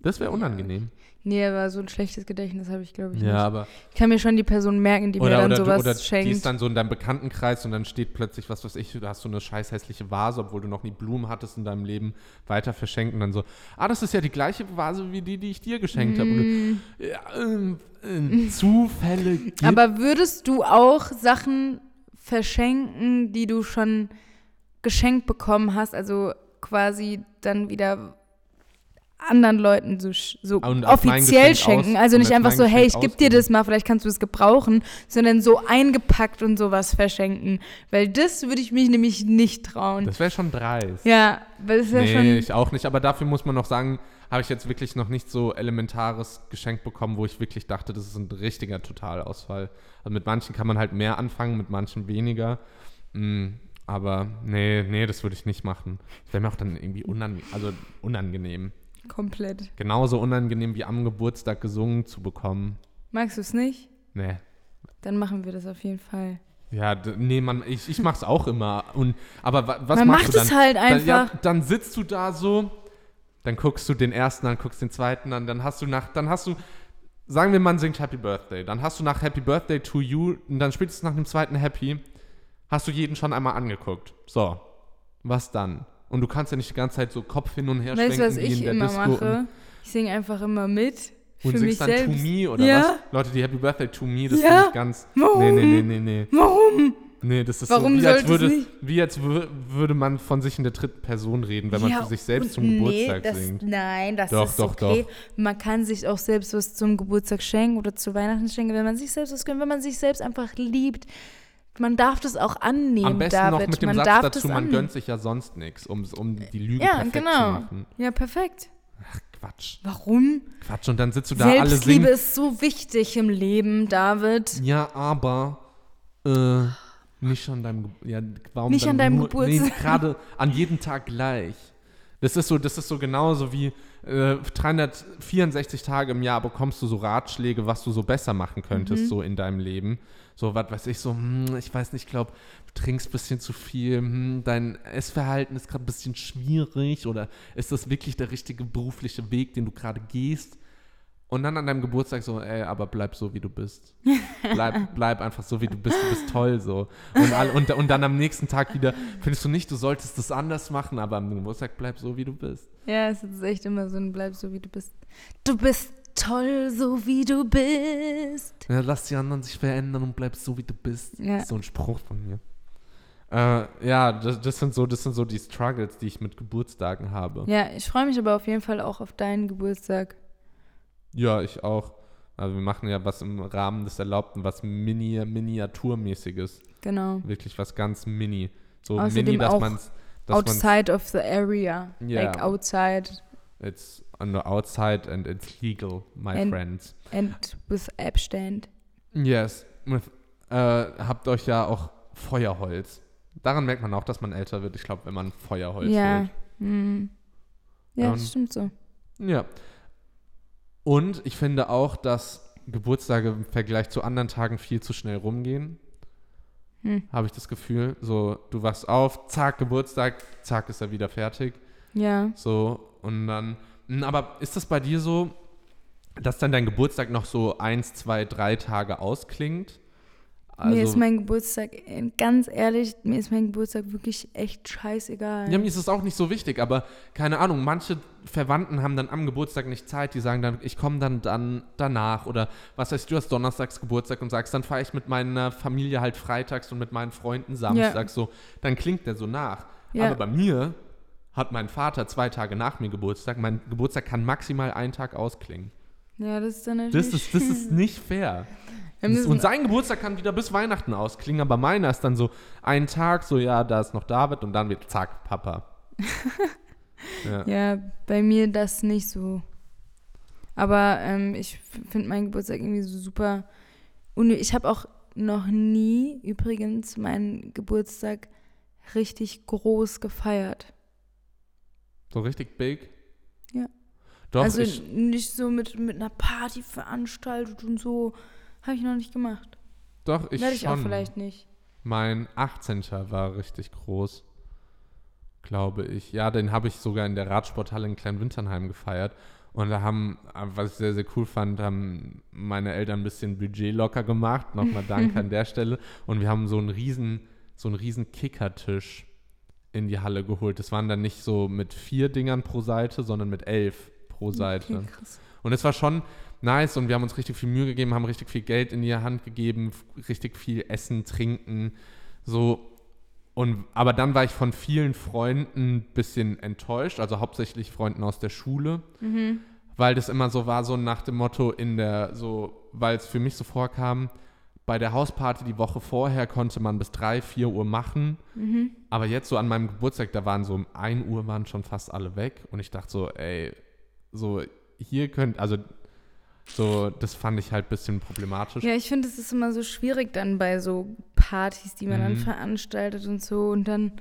Das wäre unangenehm. Nee, aber so ein schlechtes Gedächtnis habe ich, glaube ich, Ja, nicht. aber Ich kann mir schon die Person merken, die mir oder, dann oder, du, sowas oder schenkt. die ist dann so in deinem Bekanntenkreis und dann steht plötzlich, was weiß ich, da hast du eine scheiß hässliche Vase, obwohl du noch nie Blumen hattest in deinem Leben, weiter verschenkt und dann so, ah, das ist ja die gleiche Vase wie die, die ich dir geschenkt habe. Mm. du, ja, ähm, ähm, Zufälle Aber würdest du auch Sachen verschenken, die du schon geschenkt bekommen hast, also quasi dann wieder anderen Leuten so, so offiziell schenken? aus- also nicht einfach so, hey, ich gebe dir das mal, vielleicht kannst du es gebrauchen, sondern so eingepackt und sowas verschenken. Weil das würde ich mich nämlich nicht trauen. Das wäre schon dreist. ja, weil das ist ja nee, schon. ich auch nicht. Aber dafür muss man noch sagen, habe ich jetzt wirklich noch nicht so elementares Geschenk bekommen, wo ich wirklich dachte, das ist ein richtiger Totalausfall. Also mit manchen kann man halt mehr anfangen, mit manchen weniger. Mm, aber nee, nee, das würde ich nicht machen. Das wäre mir auch dann irgendwie unangenehm, also unangenehm. Komplett. Genauso unangenehm wie am Geburtstag gesungen zu bekommen. Magst du es nicht? Nee. Dann machen wir das auf jeden Fall. Ja, nee, man, ich, ich mach's auch immer. Und, aber wa- was Man machst macht du dann? es halt Dann, ja, einfach. dann sitzt du da so, dann guckst du den ersten an, guckst den zweiten an, dann hast du nach, dann hast du, sagen wir, man singt Happy Birthday, dann hast du nach Happy Birthday to you und dann spätestens nach dem zweiten Happy hast du jeden schon einmal angeguckt. So, was dann? Und du kannst ja nicht die ganze Zeit so Kopf hin und her Weißt du, schwenken was wie in ich der immer Disco mache? Ich singe einfach immer mit. und, für und mich singst dann selbst. To Me oder Ja. was? Leute, die Happy Birthday to Me, das Ja. finde ich ganz. Warum? Nee, nee, nee, nee, nee. Warum? Nee, das ist Warum so, wie als, würde, nicht? wie als wür- würde man von sich in der dritten Person reden, wenn man Ja, für sich selbst zum und Geburtstag nee, das, singt. Nein, das Doch, ist doch, okay. Man kann sich auch selbst was zum Geburtstag schenken oder zu Weihnachten schenken, wenn man sich selbst was gönnt, wenn man sich selbst einfach liebt. Man darf das auch annehmen, Am besten David. noch mit dem man Satz dazu, man annehmen. gönnt sich ja sonst nichts, um, um die Lüge Ja, perfekt genau. zu machen. Ja, perfekt. Ach, Quatsch. Warum? Quatsch. Und dann sitzt du da alle Selbstliebe ist so wichtig im Leben, David. Ja, aber äh, nicht an deinem ja, warum Nicht an deinem nur, Nee, Geburtstag. gerade an jedem Tag gleich. Das ist so, das ist so genauso wie äh, 364 Tage im Jahr bekommst du so Ratschläge, was du so besser machen könntest, Mhm. so in deinem Leben. So, was weiß ich, so, hm, ich weiß nicht, ich glaube, du trinkst ein bisschen zu viel, hm, dein Essverhalten ist gerade ein bisschen schwierig oder ist das wirklich der richtige berufliche Weg, den du gerade gehst? Und dann an deinem Geburtstag so, ey, aber bleib so, wie du bist. Bleib, bleib einfach so, wie du bist. Du bist toll so. Und, all, und, und dann am nächsten Tag wieder, findest du nicht, du solltest das anders machen, aber am Geburtstag bleib so, wie du bist. Ja, es ist echt immer so ein Bleib so, wie du bist. Du bist toll, so wie du bist. Ja, lass die anderen sich verändern und bleib so, wie du bist. Ja. So ein Spruch von mir. Äh, ja, das, das, sind so, das sind so die Struggles, die ich mit Geburtstagen habe. Ja, ich freue mich aber auf jeden Fall auch auf deinen Geburtstag. Ja, ich auch. Also wir machen ja was im Rahmen des Erlaubten, was Mini Miniaturmäßiges. Genau. Wirklich was ganz mini. So Außerdem mini, dass man es outside of the area. Yeah. Like outside It's on the outside and it's legal, my And- friends. and with Abstand. Yes. With, äh, habt euch ja auch Feuerholz. Daran merkt man auch, dass man älter wird. Ich glaube, wenn man Feuerholz ja. holt. Hm. Ja, Ähm, das stimmt so. Ja. Und ich finde auch, dass Geburtstage im Vergleich zu anderen Tagen viel zu schnell rumgehen. Hm. Habe ich das Gefühl. So, du wachst auf, zack, Geburtstag, zack, ist er wieder fertig. Ja. So, und dann. Hm, Aber ist das bei dir so, dass dann dein Geburtstag noch so eins, zwei, drei Tage ausklingt? Also, mir ist mein Geburtstag, äh, ganz ehrlich, mir ist mein Geburtstag wirklich echt scheißegal. ja, mir ist es auch nicht so wichtig, aber keine Ahnung, manche Verwandten haben dann am Geburtstag nicht Zeit, die sagen dann, ich komme dann, dann danach oder was heißt, du hast donnerstags Geburtstag und sagst, dann fahre ich mit meiner Familie halt freitags und mit meinen Freunden samstags so, dann klingt der so nach. Ja. Aber bei mir hat mein Vater zwei Tage nach mir Geburtstag, mein Geburtstag kann maximal einen Tag ausklingen. ja, das ist dann natürlich. Das ist, das ist nicht fair. Und sein Geburtstag kann wieder bis Weihnachten ausklingen, aber meiner ist dann so ein Tag, so ja, da ist noch David und dann wird zack, Papa. ja. Ja, bei mir das nicht so. Aber ähm, ich finde meinen Geburtstag irgendwie so super. Und ich habe auch noch nie übrigens meinen Geburtstag richtig groß gefeiert. So richtig big? Ja. Doch, also ich, nicht so mit, mit einer Party veranstaltet und so. Habe ich noch nicht gemacht. doch, ich Werde ich schon. auch vielleicht nicht. Mein 18. war richtig groß, glaube ich. Ja, den habe ich sogar in der Radsporthalle in Kleinwinternheim gefeiert. Und da haben, was ich sehr, sehr cool fand, haben meine Eltern ein bisschen Budget locker gemacht. Nochmal Danke an der Stelle. Und wir haben so einen riesen, so einen riesen Kickertisch in die Halle geholt. Das waren dann nicht so mit vier Dingern pro Seite, sondern mit elf pro Seite. Okay. Und es war schon nice und wir haben uns richtig viel Mühe gegeben, haben richtig viel Geld in die Hand gegeben, richtig viel Essen, Trinken, so. Und, aber dann war ich von vielen Freunden ein bisschen enttäuscht, also hauptsächlich Freunden aus der Schule, Mhm. weil das immer so war, so nach dem Motto in der, so, weil es für mich so vorkam, bei der Hausparty die Woche vorher konnte man bis 3, 4 Uhr machen, Mhm. aber jetzt so an meinem Geburtstag, da waren so um 1 Uhr waren schon fast alle weg und ich dachte so, ey, so hier könnt, also so, das fand ich halt ein bisschen problematisch. Ja, ich finde, es ist immer so schwierig dann bei so Partys, die man dann Mhm. veranstaltet und so. Und dann,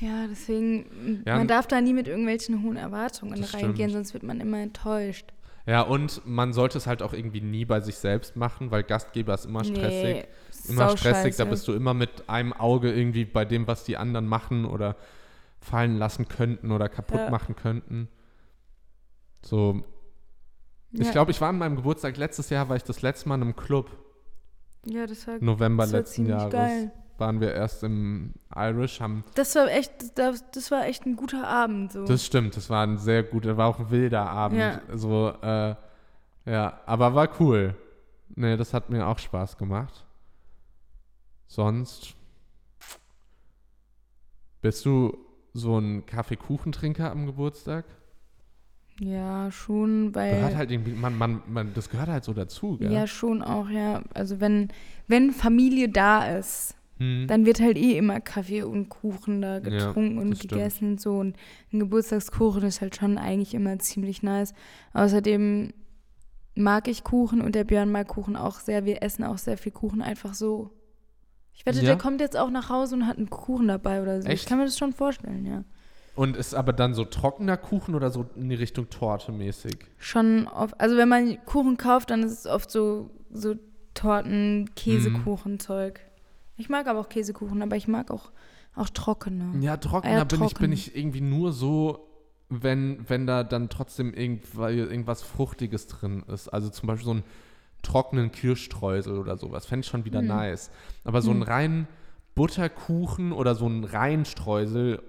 ja, deswegen, Ja, man darf da nie mit irgendwelchen hohen Erwartungen reingehen, stimmt. sonst wird man immer enttäuscht. Ja, und man sollte es halt auch irgendwie nie bei sich selbst machen, weil Gastgeber ist immer stressig. Nee, immer stressig, da scheiße. bist du immer mit einem Auge irgendwie bei dem, was die anderen machen oder fallen lassen könnten oder kaputt Ja. machen könnten. So, ich ja. glaube, ich war an meinem Geburtstag letztes Jahr, war ich das letzte Mal in einem Club, Ja, das war, November das war letzten ziemlich Jahres. geil. Waren wir erst im Irish, haben Das war echt, das, das war echt ein guter Abend. So. Das stimmt, das war ein sehr guter, war auch ein wilder Abend. Ja. So, äh, ja, aber war cool. Nee, das hat mir auch Spaß gemacht. Sonst bist du so ein Kaffeekuchentrinker am Geburtstag? ja, schon, weil. Gehört halt irgendwie, man, man, man, das gehört halt so dazu, gell? ja, schon auch, ja. Also wenn, wenn Familie da ist, Hm. dann wird halt eh immer Kaffee und Kuchen da getrunken und das stimmt. gegessen und so. Und ein Geburtstagskuchen ist halt schon eigentlich immer ziemlich nice. Außerdem mag ich Kuchen und der Björn mag Kuchen auch sehr. Wir essen auch sehr viel Kuchen einfach so. Ich wette, Ja? der kommt jetzt auch nach Hause und hat einen Kuchen dabei oder so. Echt? Ich kann mir das schon vorstellen, ja. Und ist aber dann so trockener Kuchen oder so in die Richtung Torte mäßig? Schon oft, also wenn man Kuchen kauft, dann ist es oft so, so Torten, Käsekuchen-Zeug. Ich mag aber auch Käsekuchen, aber ich mag auch, auch trockene. Ja, trockener bin, ich, bin trocken. ich irgendwie nur so, wenn, wenn da dann trotzdem irgendwas, Fruchtiges drin ist. Also zum Beispiel so einen trockenen Kirschstreusel oder sowas. Fände ich schon wieder Hm. nice. Aber so einen Hm. reinen Butterkuchen oder so einen reinen Streusel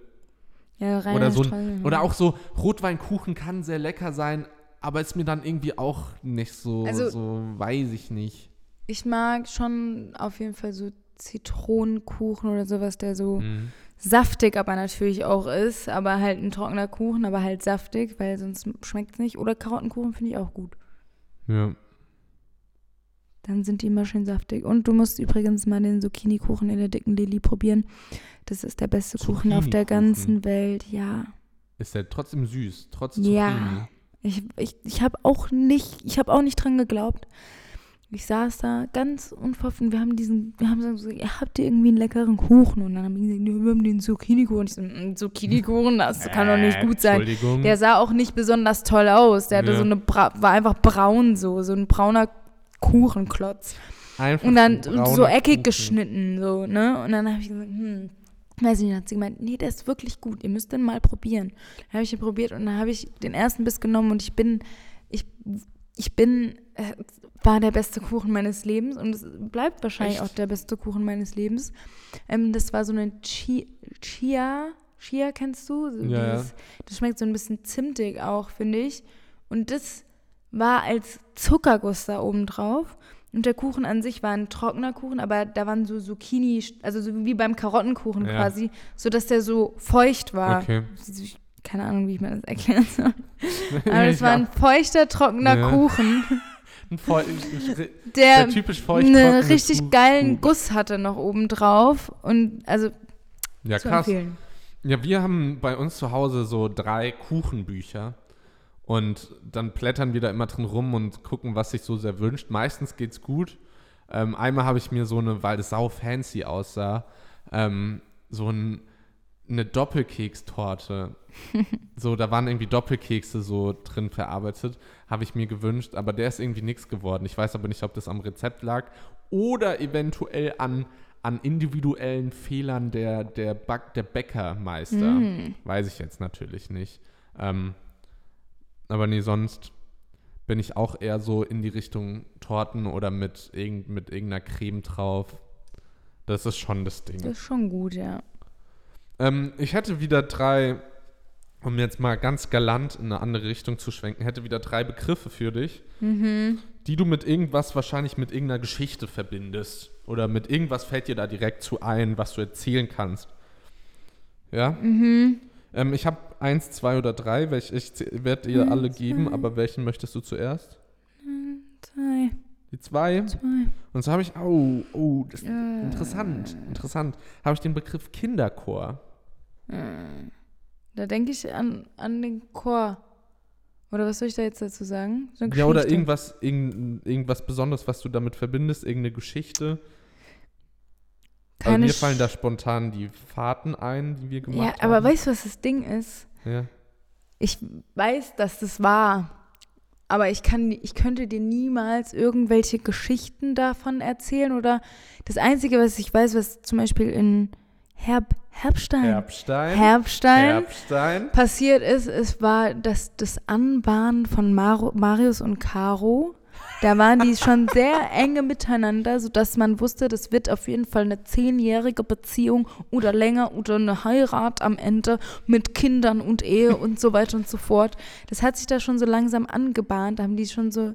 Ja, rein oder so ein, Streusel, oder auch so Rotweinkuchen kann sehr lecker sein, aber ist mir dann irgendwie auch nicht so, Also- so weiß ich nicht. Ich mag schon auf jeden Fall so Zitronenkuchen oder sowas, der so Mhm. saftig aber natürlich auch ist, aber halt ein trockener Kuchen, aber halt saftig, weil sonst schmeckt es nicht. Oder Karottenkuchen finde ich auch gut. Ja. Dann sind die immer schön saftig. Und du musst übrigens mal den Zucchini-Kuchen in der dicken Lilly probieren. Das ist der beste Kuchen auf der ganzen Welt, ja. Ist der trotzdem süß, trotz Ja. Zucchini. Ich, ich, ich habe auch nicht, ich habe auch nicht dran geglaubt. Ich saß da ganz unverhoffen. Wir haben diesen, wir haben so gesagt, ihr habt ihr irgendwie einen leckeren Kuchen? Und dann haben die gesagt, ja, wir haben den Zucchini-Kuchen. Ich so, "Mm, Zucchini-Kuchen, das kann doch nicht Äh, gut sein. Der sah auch nicht besonders toll aus. Der hatte Ja. so eine, war einfach braun so, so ein brauner Kuchenklotz. Einfach Und dann so eckig Kuchen. geschnitten, so, ne? Und dann habe ich gesagt, hm, weiß nicht, dann hat sie gemeint, nee, der ist wirklich gut, ihr müsst den mal probieren. Dann habe ich ihn probiert und dann habe ich den ersten Biss genommen und ich bin, ich, ich bin, äh, war der beste Kuchen meines Lebens und es bleibt wahrscheinlich Echt? auch der beste Kuchen meines Lebens. Ähm, das war so eine Chi Chia, Chia kennst du? So Ja, dieses, Das schmeckt so ein bisschen zimtig auch, finde ich. Und das war als Zuckerguss da oben drauf. Und der Kuchen an sich war ein trockener Kuchen, aber da waren so Zucchini, also so wie beim Karottenkuchen Ja. quasi, sodass der so feucht war. Okay. Keine Ahnung, wie ich mir das erklären soll. Aber das war ein feuchter, trockener Ja. Kuchen, ein feu der der typisch feucht einen richtig Kuchen. geilen Guss hatte noch oben drauf. Und also Ja, zu krass. empfehlen. Ja, wir haben bei uns zu Hause so drei Kuchenbücher. Und dann blättern wir da immer drin rum und gucken, was sich so sehr wünscht. Meistens geht's gut. Ähm, einmal habe ich mir so eine, weil es sau fancy aussah, ähm, so ein, eine Doppelkekstorte. so, da waren irgendwie Doppelkekse so drin verarbeitet. Habe ich mir gewünscht, aber der ist irgendwie nichts geworden. Ich weiß aber nicht, ob das am Rezept lag oder eventuell an, an individuellen Fehlern der, der, Back, der Bäckermeister. Mm. Weiß ich jetzt natürlich nicht. Ähm, aber nee, sonst bin ich auch eher so in die Richtung Torten oder mit, irgend, mit irgendeiner Creme drauf. Das ist schon das Ding. Das ist schon gut, ja. Ähm, ich hätte wieder drei, um jetzt mal ganz galant in eine andere Richtung zu schwenken, hätte wieder drei Begriffe für dich, Mhm. die du mit irgendwas wahrscheinlich mit irgendeiner Geschichte verbindest. Oder mit irgendwas fällt dir da direkt zu ein, was du erzählen kannst. Ja? Mhm. Ähm, ich habe eins, zwei oder drei, welche ich werde dir alle Eins, geben, zwei. aber welchen möchtest du zuerst? Zwei, Die zwei? zwei. Und so habe ich, oh, oh, das ist Äh. interessant, interessant. Habe ich den Begriff Kinderchor. Äh, Da denke ich an, an den Chor. Oder was soll ich da jetzt dazu sagen? So Ja, oder irgendwas, irgend, irgendwas Besonderes, was du damit verbindest, irgendeine Geschichte. Also Keine mir Sch- fallen da spontan die Fahrten ein, die wir gemacht Ja, haben. aber weißt du, was das Ding ist? Ja. Ich weiß, dass das war. Aber ich, kann, ich könnte dir niemals irgendwelche Geschichten davon erzählen. Oder das Einzige, was ich weiß, was zum Beispiel in Herb, Herbstein, Herbstein. Herbstein Herbstein. passiert ist, es war das, das Anbahnen von Maro, Marius und Caro. Da waren die schon sehr enge miteinander, sodass man wusste, das wird auf jeden Fall eine zehnjährige Beziehung oder länger oder eine Heirat am Ende mit Kindern und Ehe und so weiter und so fort. Das hat sich da schon so langsam angebahnt. Da haben die schon so,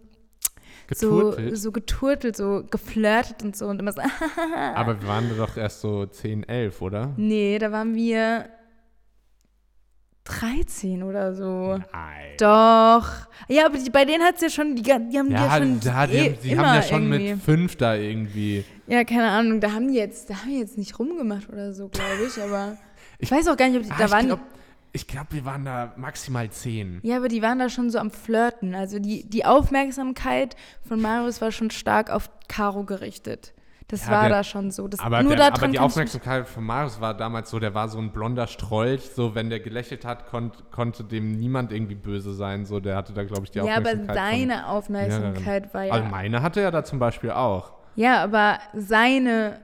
Geturtelt. so, so geturtelt, so geflirtet und so und immer so. aber wir waren doch erst so 10, 11, oder? nee, da waren wir 13 oder so. Nein. Doch. Ja, aber die, bei denen hat es ja schon, die, die haben Ja, ja schon ja, die, eh haben, die haben ja schon irgendwie. mit 5 da irgendwie. Ja, keine Ahnung, da haben die jetzt, da haben die jetzt nicht rumgemacht oder so, glaube ich, aber ich, weiß auch gar nicht, ob die, Ah, da ich glaube, glaub, wir waren da maximal 10. ja, aber die waren da schon so am Flirten. Also die, die Aufmerksamkeit von Marius war schon stark auf Caro gerichtet. Das Ja, war der- da schon so. Das, Aber, nur der, aber die Aufmerksamkeit von Marius war damals so, der war so ein blonder Strolch, so wenn der gelächelt hat, konnt, konnte dem niemand irgendwie böse sein, so der hatte da, glaube ich, die Ja, aber Aufmerksamkeit. seine Aufmerksamkeit war ja. Also meine hatte er da zum Beispiel auch. ja, aber seine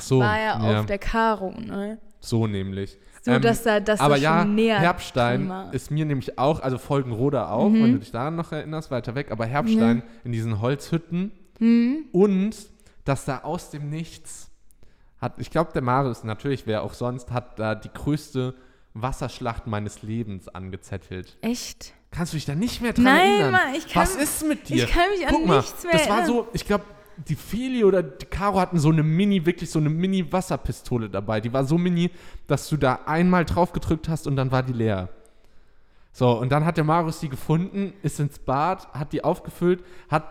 so, war ja, auf der Caro, ne? so nämlich. So, Ähm, dass da, dass aber das ja, näher Herbstein. Mhm. ist mir nämlich auch, also Folgenroda auch, wenn du dich daran noch erinnerst, weiter weg, aber Herbstein in diesen Holzhütten Mhm. und dass da aus dem Nichts hat, ich glaube, der Marius, natürlich wer auch sonst, hat da die größte Wasserschlacht meines Lebens angezettelt. Echt? Kannst du dich da nicht mehr dran Nein, erinnern? Mann, ich kann- Was ist mit dir? ich kann mich an Guck mal, nichts mehr Das war erinnern. so, ich glaube, die Feli oder die Caro hatten so eine Mini, wirklich so eine Mini-Wasserpistole dabei. Die war so mini, dass du da einmal drauf gedrückt hast und dann war die leer. So, und dann hat der Marius die gefunden, ist ins Bad, hat die aufgefüllt, hat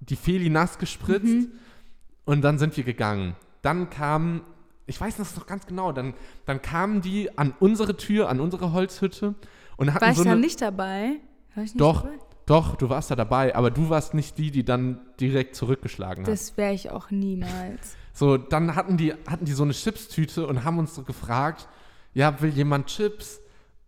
die Feli nass gespritzt Mhm. und dann sind wir gegangen. Dann kam, ich weiß das noch ganz genau, dann, dann kamen die an unsere Tür, an unsere Holzhütte und hatten War ich so da eine. nicht dabei? War ich nicht Doch, dabei? Doch, du warst da dabei, aber du warst nicht die, die dann direkt zurückgeschlagen hat. Das wäre ich auch niemals. So, dann hatten die, hatten die so eine Chipstüte und haben uns so gefragt, ja, will jemand Chips?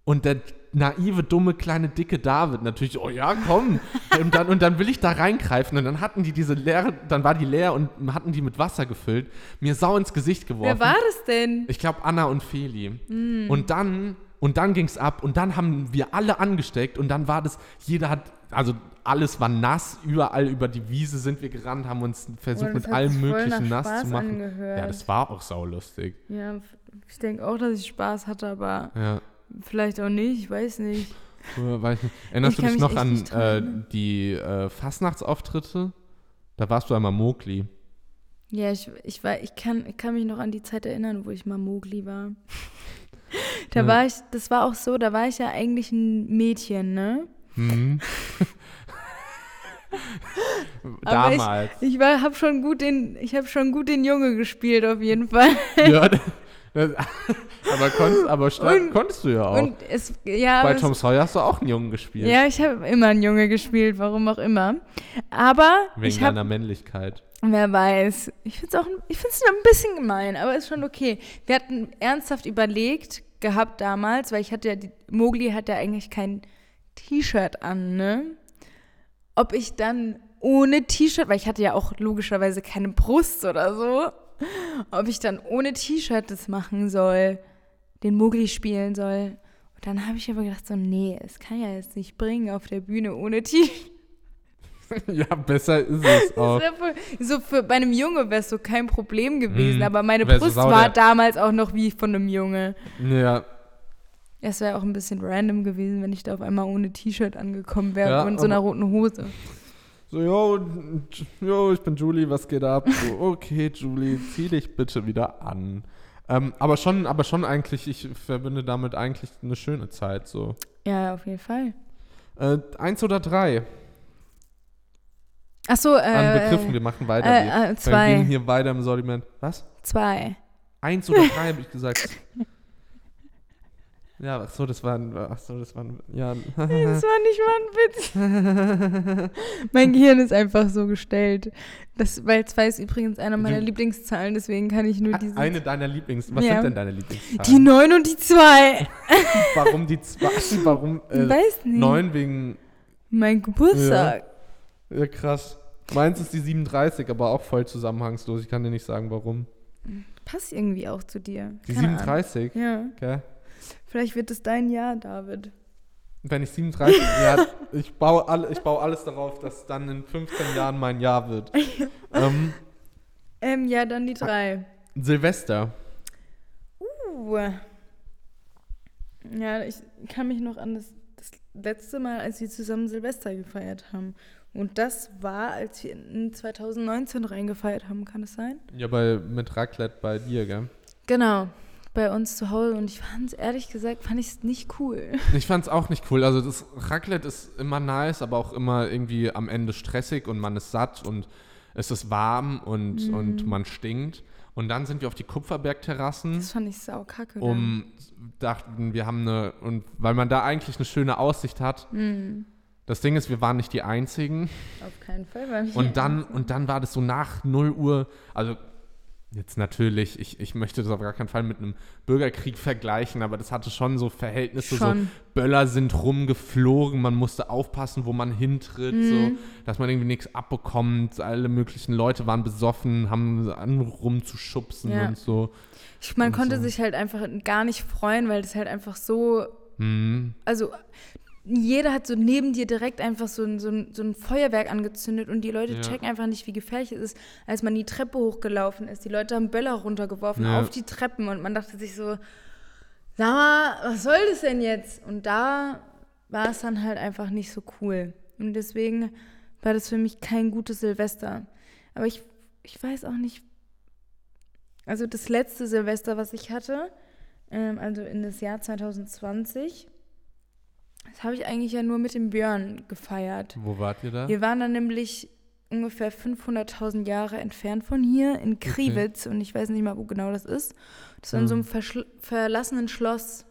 Und der naive, dumme, kleine, dicke David natürlich, oh ja, komm. und, dann, und dann will ich da reingreifen und dann hatten die diese leere, dann war die leer und hatten die mit Wasser gefüllt, mir sau ins Gesicht geworfen. Wer war das denn? Ich glaube Anna und Feli. Hm. Und dann, und dann ging es ab und dann haben wir alle angesteckt und dann war das, jeder hat, also alles war nass, überall über die Wiese sind wir gerannt, haben uns versucht mit allem möglichen nass Spaß zu machen. angehört. Ja, das war auch saulustig. Ja, ich denke auch, dass ich Spaß hatte, aber Ja. vielleicht auch nicht, ich weiß nicht. Erinnerst Ich du dich noch an äh, die äh, Fastnachtsauftritte? Da warst du einmal Mogli. Ja, ich, ich, war, ich, kann, ich kann mich noch an die Zeit erinnern, wo ich mal Mogli war. da Ja. war ich, das war auch so, da war ich ja eigentlich ein Mädchen, ne? Mhm. Aber ich- Damals. Ich war, hab schon gut den, ich habe schon gut den Junge gespielt auf jeden Fall. ja, das, aber, konntest, aber stark, konntest du ja auch. Es, ja, Bei Tom Sawyer hast du auch einen Jungen gespielt. ja, ich habe immer einen Junge gespielt, warum auch immer. Aber Wegen habe deiner Männlichkeit. Wer weiß. Ich finde es auch, ich ein bisschen gemein, aber ist schon okay. Wir hatten ernsthaft überlegt gehabt damals, weil ich hatte ja, die, Mowgli hat ja eigentlich kein T-Shirt an, ne? Ob ich dann ohne T-Shirt, weil ich hatte ja auch logischerweise keine Brust oder so, ob ich dann ohne T-Shirt das machen soll, den Mowgli spielen soll. Und dann habe ich aber gedacht so, nee, es kann ja jetzt nicht bringen auf der Bühne ohne T-Shirt. ja, besser ist es auch. So für bei einem Junge wäre es so kein Problem gewesen, Mhm. aber meine Brust war damals auch noch wie von einem Junge. Ja, Es wäre auch ein bisschen random gewesen, wenn ich da auf einmal ohne T-Shirt angekommen wäre Ja, und so einer roten Hose. So, yo, yo, ich bin Julie, was geht ab? So, okay, Julie, zieh dich bitte wieder an. Ähm, aber schon, aber schon eigentlich, ich verbinde damit eigentlich eine schöne Zeit, so. Ja, auf jeden Fall. Äh, eins oder drei Ach so, äh, an Begriffen, wir machen weiter. äh, wir, äh, wir zwei. gehen hier weiter im Sortiment. Was? zwei. Eins oder drei, habe ich gesagt. Ja, ach so, das war ein, ach so, das war ein, ja. Das war nicht mal ein Witz. mein Gehirn ist einfach so gestellt. Das, weil zwei ist übrigens eine meiner Du- Lieblingszahlen, deswegen kann ich nur diese. Eine deiner Lieblings, was Ja. sind denn deine Lieblingszahlen? die neun und die zwei. Warum die zwei, warum äh, weiß nicht. neun wegen, Mein Geburtstag. ja krass. Meins ist die 37, aber auch voll zusammenhangslos. Ich kann dir nicht sagen, warum. Passt irgendwie auch zu dir. Die Keine Ahnung. 37, Ja. okay. Vielleicht wird es dein Jahr, David. Wenn ich 37, ja, ich baue, all, ich baue alles darauf, dass dann in 15 Jahren mein Jahr wird. ähm, Ähm, ja, dann die drei. Silvester. Uh. Ja, ich kann mich noch an das, das letzte Mal, als wir zusammen Silvester gefeiert haben. Und das war, als wir in 2019 reingefeiert haben, kann es sein? Ja, bei, mit Raclette bei dir, gell? Genau. Bei uns zu Hause. Und ich fand es ehrlich gesagt, fand ich es nicht cool. Ich fand's auch nicht cool. Also das Raclette ist immer nice, aber auch immer irgendwie am Ende stressig und man ist satt und es ist warm und, Mhm. und man stinkt. Und dann sind wir auf die Kupferbergterrassen. Das fand ich sau kacke. um dachten, wir haben eine, und weil man da eigentlich eine schöne Aussicht hat. Hm, Das Ding ist, wir waren nicht die Einzigen. auf keinen Fall. Weil Und dann, und dann war das so nach 0 Uhr, also jetzt natürlich, ich, ich möchte das auf gar keinen Fall mit einem Bürgerkrieg vergleichen, aber das hatte schon so Verhältnisse, so Schon. Böller sind rumgeflogen, man musste aufpassen, wo man hintritt, Mhm. so, dass man irgendwie nichts abbekommt. Alle möglichen Leute waren besoffen, haben an rumzuschubsen Ja. und so. Ich, man und konnte so. sich halt einfach gar nicht freuen, weil das halt einfach so Mhm. also jeder hat so neben dir direkt einfach so ein, so ein, so ein Feuerwerk angezündet und die Leute Ja. checken einfach nicht, wie gefährlich es ist, als man die Treppe hochgelaufen ist. Die Leute haben Böller runtergeworfen Ja. auf die Treppen und man dachte sich so, sag mal, was soll das denn jetzt? Und da war es dann halt einfach nicht so cool. Und deswegen war das für mich kein gutes Silvester. Aber ich, ich weiß auch nicht, also das letzte Silvester, was ich hatte, ähm, also in das Jahr 2020, das habe ich eigentlich ja nur mit dem Björn gefeiert. Wo wart ihr da? Wir waren dann nämlich ungefähr 500.000 Jahre entfernt von hier, in Kriwitz. Und ich weiß nicht mal, wo genau das ist. Das war in so einem Hm. verlassenen Schloss.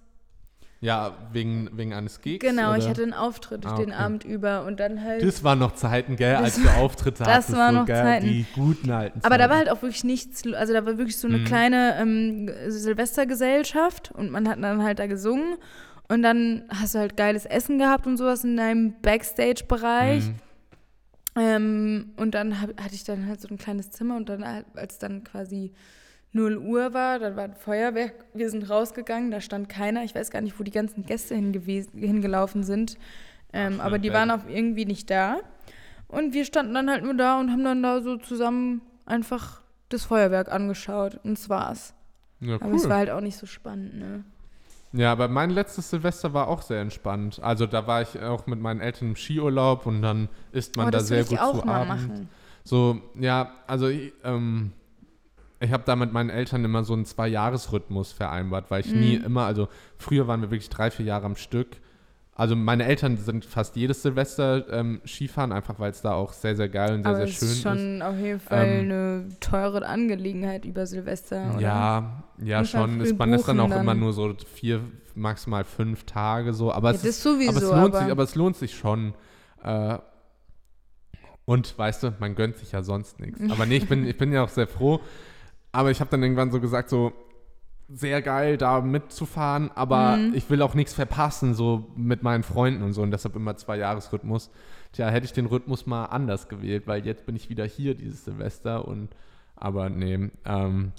Ja, wegen, wegen eines Gigs? Genau, oder? ich hatte einen Auftritt Ah, den okay. Abend über und dann halt. Das waren noch Zeiten, gell, Das als du Auftritte das hattest. waren so, noch gell, Zeiten. Die guten alten aber da Zeiten. war halt auch wirklich nichts, also da war wirklich so eine Mhm. kleine ähm, Silvestergesellschaft und man hat dann halt da gesungen und dann hast du halt geiles Essen gehabt und sowas in deinem Backstage-Bereich. Mhm. Ähm, und dann hab, hatte ich dann halt so ein kleines Zimmer und dann, halt, als dann quasi 0 Uhr war, dann war ein Feuerwerk, wir sind rausgegangen, da stand keiner. Ich weiß gar nicht, wo die ganzen Gäste hingelaufen sind. Ähm, Ach, aber die waren auch irgendwie nicht da. Und wir standen dann halt nur da und haben dann da so zusammen einfach das Feuerwerk angeschaut. Und das war's. Ja, Aber es cool. war halt auch nicht so spannend, ne? Ja, aber mein letztes Silvester war auch sehr entspannt. Also da war ich auch mit meinen Eltern im Skiurlaub und dann isst man Aber da sehr gut auch zu Abend. machen. So, ja, also ich, ähm, ich habe da mit meinen Eltern immer so einen Zwei-Jahres-Rhythmus vereinbart, weil ich nie Mhm. immer, also früher waren wir wirklich drei, vier Jahre am Stück. Also meine Eltern sind fast jedes Silvester ähm, Skifahren, einfach weil es da auch sehr, sehr geil und sehr, Aber sehr schön ist schon ist. auf jeden Fall Ähm, eine teure Angelegenheit über Silvester, oder? Ja, ja schon. Ist, man ist dann auch buchen immer dann. nur so vier, maximal fünf Tage so. Aber Ja, es ist sowieso, aber es lohnt aber- sich, aber es lohnt sich schon. Äh, und weißt du, man gönnt sich ja sonst nichts. Aber nee, ich bin, ich bin ja auch sehr froh. Aber ich habe dann irgendwann so gesagt, so sehr geil, da mitzufahren, aber Mhm. ich will auch nichts verpassen, so mit meinen Freunden und so. Und deshalb immer zwei Jahresrhythmus. Tja, hätte ich den Rhythmus mal anders gewählt, weil jetzt bin ich wieder hier dieses Silvester und aber nee, ähm,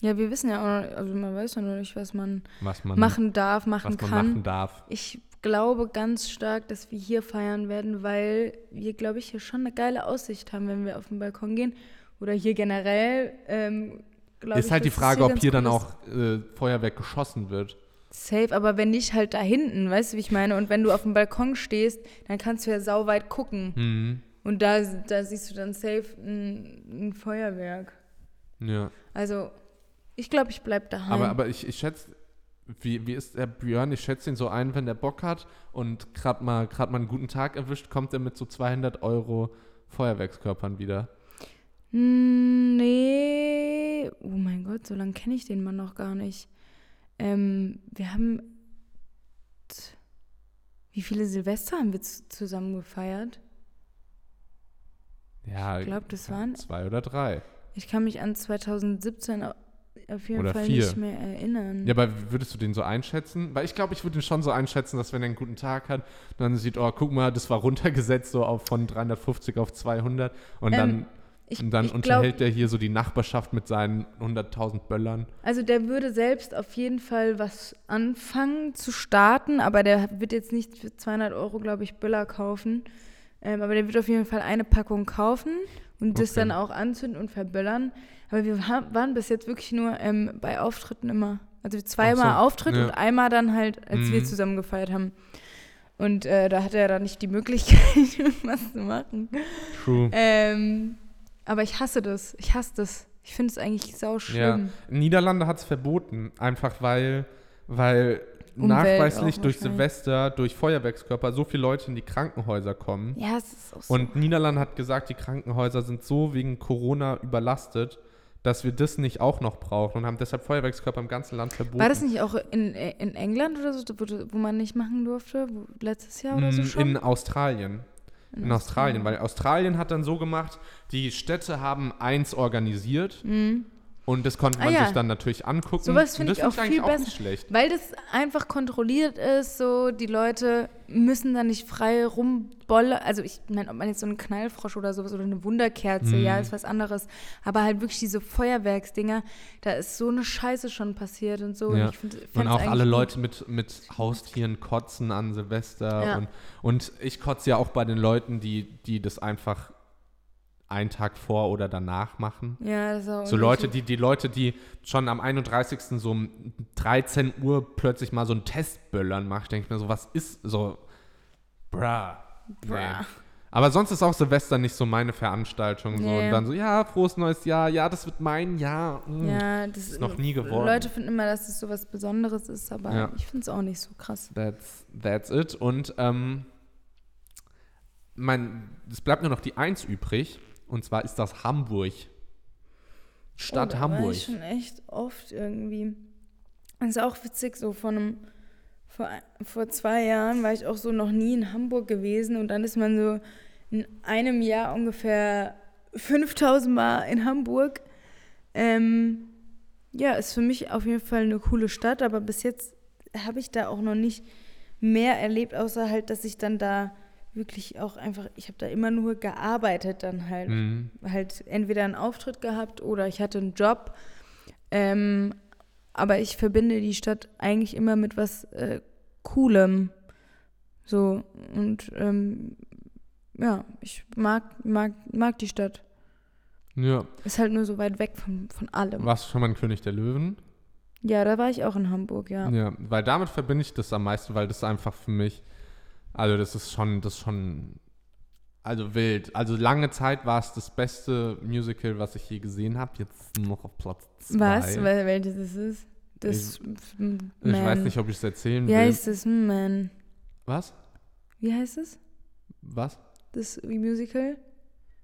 Ja, wir wissen ja auch, noch- also man weiß ja noch nicht, was man was man, machen darf, machen was man kann. machen darf. Ich glaube ganz stark, dass wir hier feiern werden, weil wir, glaube ich, hier schon eine geile Aussicht haben, wenn wir auf den Balkon gehen. Oder hier generell. Ähm, glaub Ist halt die Frage, ob hier dann auch äh, Feuerwerk geschossen wird. Safe, aber wenn nicht halt da hinten, weißt du, wie ich meine? Und wenn du auf dem Balkon stehst, dann kannst du ja sauweit gucken. Mhm. Und da, da siehst du dann safe ein, ein Feuerwerk. Ja. Also, ich glaube, ich bleib daheim. Aber, aber ich, ich schätze, wie, wie ist der Björn? Ich schätze ihn so ein, wenn der Bock hat und gerade mal, grad mal einen guten Tag erwischt, kommt er mit so 200 Euro Feuerwerkskörpern wieder. Hm, Nee. Oh mein Gott, so lange kenne ich den Mann noch gar nicht. Ähm, wir haben. Wie viele Silvester haben wir zusammen gefeiert? Ja, Ich glaub, das waren- zwei oder drei. Ich kann mich an 2017 au- auf jeden Oder Fall vier. nicht mehr erinnern. Ja, aber würdest du den so einschätzen? Weil ich glaube, ich würde ihn schon so einschätzen, dass wenn er einen guten Tag hat, dann sieht, oh, guck mal, das war runtergesetzt so auf von 350 auf 200 und Ähm, dann, ich, und dann ich glaub, unterhält der hier so die Nachbarschaft mit seinen 100.000 Böllern. Also der würde selbst auf jeden Fall was anfangen zu starten, aber der wird jetzt nicht für 200 Euro, glaube ich, Böller kaufen. Ähm, aber der wird auf jeden Fall eine Packung kaufen und das Okay. dann auch anzünden und verböllern. Aber wir waren bis jetzt wirklich nur ähm, bei Auftritten immer. Also zweimal so, Auftritt ja. und einmal dann halt, als wir Mhm. zusammen gefeiert haben. Und äh, da hatte er dann nicht die Möglichkeit, irgendwas zu machen. True. Ähm, aber ich hasse das. Ich hasse das. Ich finde es eigentlich sau schlimm. Niederlande hat es verboten, einfach weil, weil Umwelt nachweislich durch. Silvester, durch Feuerwerkskörper so viele Leute in die Krankenhäuser kommen. Ja, es ist auch so. Und Niederlande hat gesagt, die Krankenhäuser sind so wegen Corona überlastet, dass wir das nicht auch noch brauchen und haben deshalb Feuerwerkskörper im ganzen Land verboten. War das nicht auch in, in England oder so, wo, wo man nicht machen durfte? Wo, letztes Jahr oder so Mm, schon? In Australien. In Australien, weil Australien hat dann so gemacht, die Städte haben eins organisiert und das konnte Ah, man ja. sich dann natürlich angucken. Sowas finde ich auch eigentlich viel auch besser. schlecht. Weil das einfach kontrolliert ist, so die Leute müssen da nicht frei rumbollen. Also ich meine, ob man jetzt so einen Knallfrosch oder sowas oder eine Wunderkerze, Mhm. ja, ist was anderes. Aber halt wirklich diese Feuerwerksdinger, da ist so eine Scheiße schon passiert und so. Ja. Und, ich find, Und auch alle gut. Leute mit, mit Haustieren kotzen an Silvester. Ja. Und, und ich kotze ja auch bei den Leuten, die, die das einfach einen Tag vor oder danach machen. Ja, das ist auch So Leute, die, die Leute, die schon am 31. so um 13 Uhr plötzlich mal so einen Test böllern machen, denke ich mir so, was ist so, bruh. Bruh. Nee. Aber sonst ist auch Silvester nicht so meine Veranstaltung. So. Nee. Und dann so, ja, frohes neues Jahr, ja, das wird mein Jahr. mm. Ja, das Ist noch nie geworden. Leute finden immer, dass es so was Besonderes ist, aber Ja. ich finde es auch nicht so krass. That's, that's it. Und ähm, mein, es bleibt nur noch die Eins übrig. Und zwar ist das Hamburg. Stadt oh, da Hamburg. War ich schon echt oft irgendwie. Das ist auch witzig, so von einem, vor, vor zwei Jahren war ich auch so noch nie in Hamburg gewesen und dann ist man so in einem Jahr ungefähr 5000 Mal in Hamburg. Ähm, ja, ist für mich auf jeden Fall eine coole Stadt, aber bis jetzt habe ich da auch noch nicht mehr erlebt, außer halt, dass ich dann da wirklich auch einfach, ich habe da immer nur gearbeitet dann halt. Mhm. Halt entweder einen Auftritt gehabt oder ich hatte einen Job. Ähm, aber ich verbinde die Stadt eigentlich immer mit was äh, Coolem. So, und ähm, ja, ich mag, mag, mag die Stadt. Ja. Ist halt nur so weit weg von, von allem. Warst du schon mal ein König der Löwen? Ja, da war ich auch in Hamburg, ja. Ja, weil damit verbinde ich das am meisten, weil das einfach für mich, also das ist schon, das ist schon, also wild. Also lange Zeit war es das beste Musical, was ich je gesehen habe. Jetzt noch auf Platz zwei. Was? Wel welches ist? Das Ich weiß nicht, ob ich es erzählen Wie will. heißt das? Man. Was? Wie heißt es? Was? Das Musical?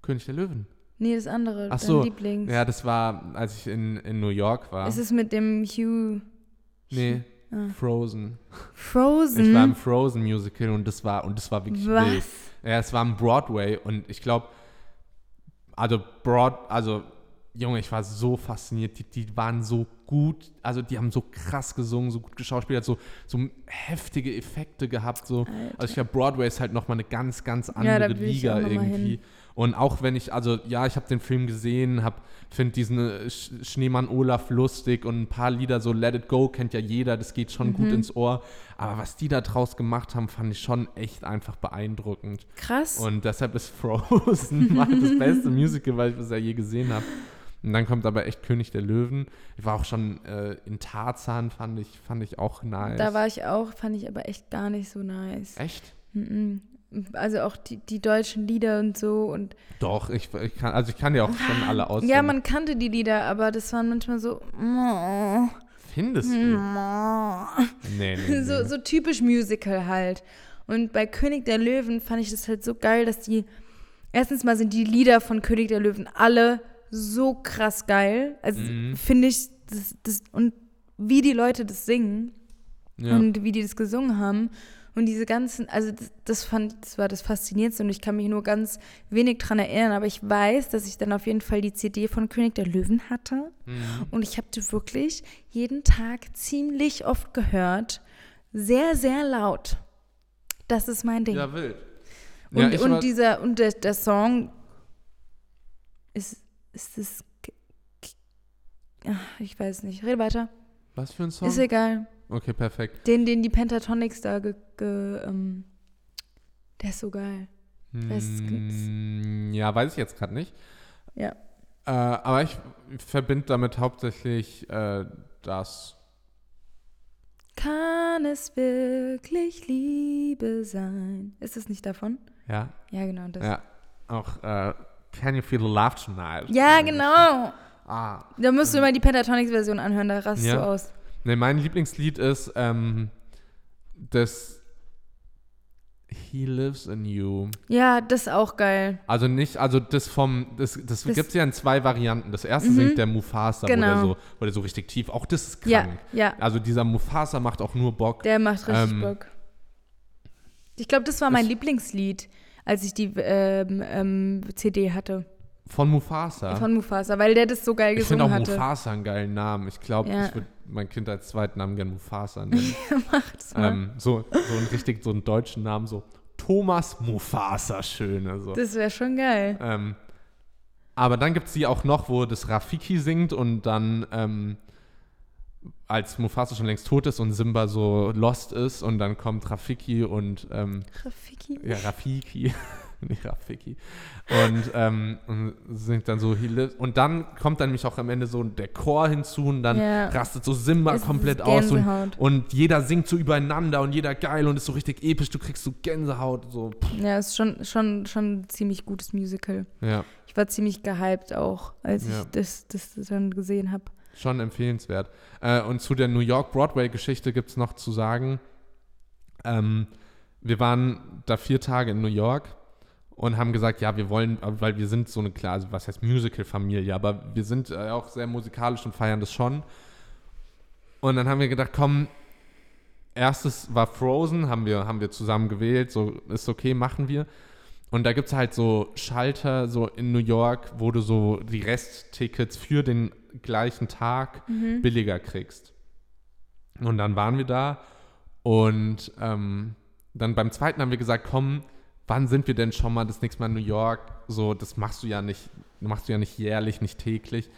König der Löwen. Nee, das andere. Ach so, Lieblings. Ja, das war, als ich in, in New York war. Ist es mit dem Hugh nee, Ah. Frozen. Frozen? Ich war im Frozen Musical und das war und das war wirklich Was? wild. Ja, es war im Broadway und ich glaube, also Broad, also Junge, ich war so fasziniert. Die, die waren so gut, also die haben so krass gesungen, so gut geschauspielert, so, so heftige Effekte gehabt. So. Alter. Also ich glaube, Broadway ist halt nochmal eine ganz, ganz andere ich Liga irgendwie. Und auch wenn ich, also ja, ich habe den Film gesehen, habe finde diesen äh, Sch Schneemann Olaf lustig und ein paar Lieder, so Let It Go kennt ja jeder, das geht schon Mhm. gut ins Ohr. Aber was die da draus gemacht haben, fand ich schon echt einfach beeindruckend. Krass. Und deshalb ist Frozen das beste Musical, was ich bisher je gesehen habe. Und dann kommt aber echt König der Löwen. Ich war auch schon äh, in Tarzan, fand ich, fand ich auch nice. da war ich auch, fand ich aber echt gar nicht so nice. Echt? Mhm. Also auch die, die deutschen Lieder und so und Doch, ich, ich kann, also ich kann ja auch schon alle auswendig. ja, man kannte die Lieder, aber das waren manchmal so Findest du? Nee, nee, nee. so, so typisch Musical halt. Und bei König der Löwen fand ich das halt so geil, dass die erstens mal sind die Lieder von König der Löwen alle so krass geil. Also Mhm. finde ich das, das und wie die Leute das singen ja. und wie die das gesungen haben und diese ganzen, also das, das fand, das war das Faszinierendste und ich kann mich nur ganz wenig dran erinnern, aber ich weiß, dass ich dann auf jeden Fall die CD von König der Löwen hatte Mhm. und ich habe die wirklich jeden Tag ziemlich oft gehört, sehr, sehr laut. Das ist mein Ding. ja, wild. und ja, und dieser, und der, der Song ist, ist das, Ach, ich weiß nicht, rede weiter. was für ein Song? Ist egal. Okay, perfekt. Den, den die Pentatonics da ge, ge ähm, der ist so geil. Mm, ja, weiß ich jetzt gerade nicht. Ja. Äh, aber ich verbinde damit hauptsächlich äh, das. Kann es wirklich Liebe sein? Ist es nicht davon? Ja, Ja, genau das. ja. Auch äh, Can You Feel the Love Tonight? Ja, genau. Ah. Da musst du mal die Pentatonics-Version anhören, da rastest Ja. du aus. Ne, mein Lieblingslied ist ähm, das He Lives in You. Ja, das ist auch geil. Also nicht, also das vom, das, das, Das- gibt es ja in zwei Varianten. Das erste Mhm. singt der Mufasa, Genau. wo, der so, wo der so richtig tief, auch das ist Ja, krank. ja. Also dieser Mufasa macht auch nur Bock. Der macht richtig Ähm, Bock. Ich glaube, das war mein Lieblingslied, als ich die ähm, ähm, CD hatte. Von Mufasa. Von Mufasa, weil der das so geil ich finde gesungen auch hatte. Mufasa einen geilen Namen. Ich glaube, Ja. ich würde mein Kind als zweiten Namen gerne Mufasa nennen. Macht's mal. ähm, so, so einen richtig, so einen deutschen Namen, so Thomas Mufasa, schön. Also. das wäre schon geil. Ähm, aber dann gibt es die auch noch, wo das Rafiki singt und dann, ähm, als Mufasa schon längst tot ist und Simba so lost ist und dann kommt Rafiki und, ähm, Rafiki. ja, Rafiki, nicht Rafiki, und, ähm, und singt dann so, he lives, und dann kommt dann nämlich auch am Ende so der Chor hinzu und dann Ja. rastet so Simba Es komplett aus und, und jeder singt so übereinander und jeder geil und ist so richtig episch, du kriegst so Gänsehaut, so, Ja, ist schon, schon, schon ein ziemlich gutes Musical. ja. Ich war ziemlich gehypt auch, als Ja. ich das, das, das dann gesehen habe. Schon empfehlenswert. Äh, und zu der New York Broadway-Geschichte gibt es noch zu sagen, ähm, wir waren da vier Tage in New York und haben gesagt, ja, wir wollen, weil wir sind so eine klar, also was heißt Musical-Familie, aber wir sind äh, auch sehr musikalisch und feiern das schon. Und dann haben wir gedacht, komm, erstes war Frozen, haben wir, haben wir zusammen gewählt, so ist okay, machen wir. Und da gibt es halt so Schalter so in New York, wo du so die Resttickets für den gleichen Tag Mhm. billiger kriegst. Und dann waren wir da und ähm, dann beim zweiten haben wir gesagt, komm, wann sind wir denn schon mal das nächste Mal in New York? So, das machst du ja nicht, machst du ja nicht jährlich, nicht täglich.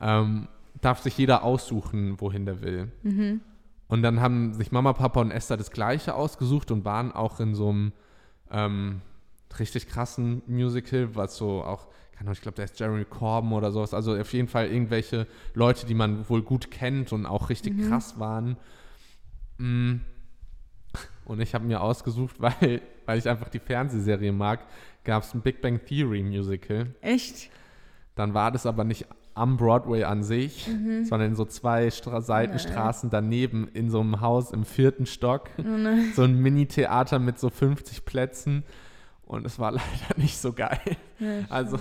Ähm, darf sich jeder aussuchen, wohin der will. Mhm. Und dann haben sich Mama, Papa und Esther das gleiche ausgesucht und waren auch in so einem ähm, richtig krassen Musical, was so auch, keine Ahnung, ich glaube, da ist Jeremy Corbyn oder sowas. Also auf jeden Fall irgendwelche Leute, die man wohl gut kennt und auch richtig Mhm. krass waren. Mm. Und ich habe mir ausgesucht, weil, weil ich einfach die Fernsehserie mag, gab es ein Big Bang Theory Musical. Echt? Dann war das aber nicht am Broadway an sich, sondern in so zwei Stra Seitenstraßen daneben in so einem Haus im vierten Stock. Nein. So ein Mini-Theater mit so 50 Plätzen. Und es war leider nicht so geil. Ja, Also,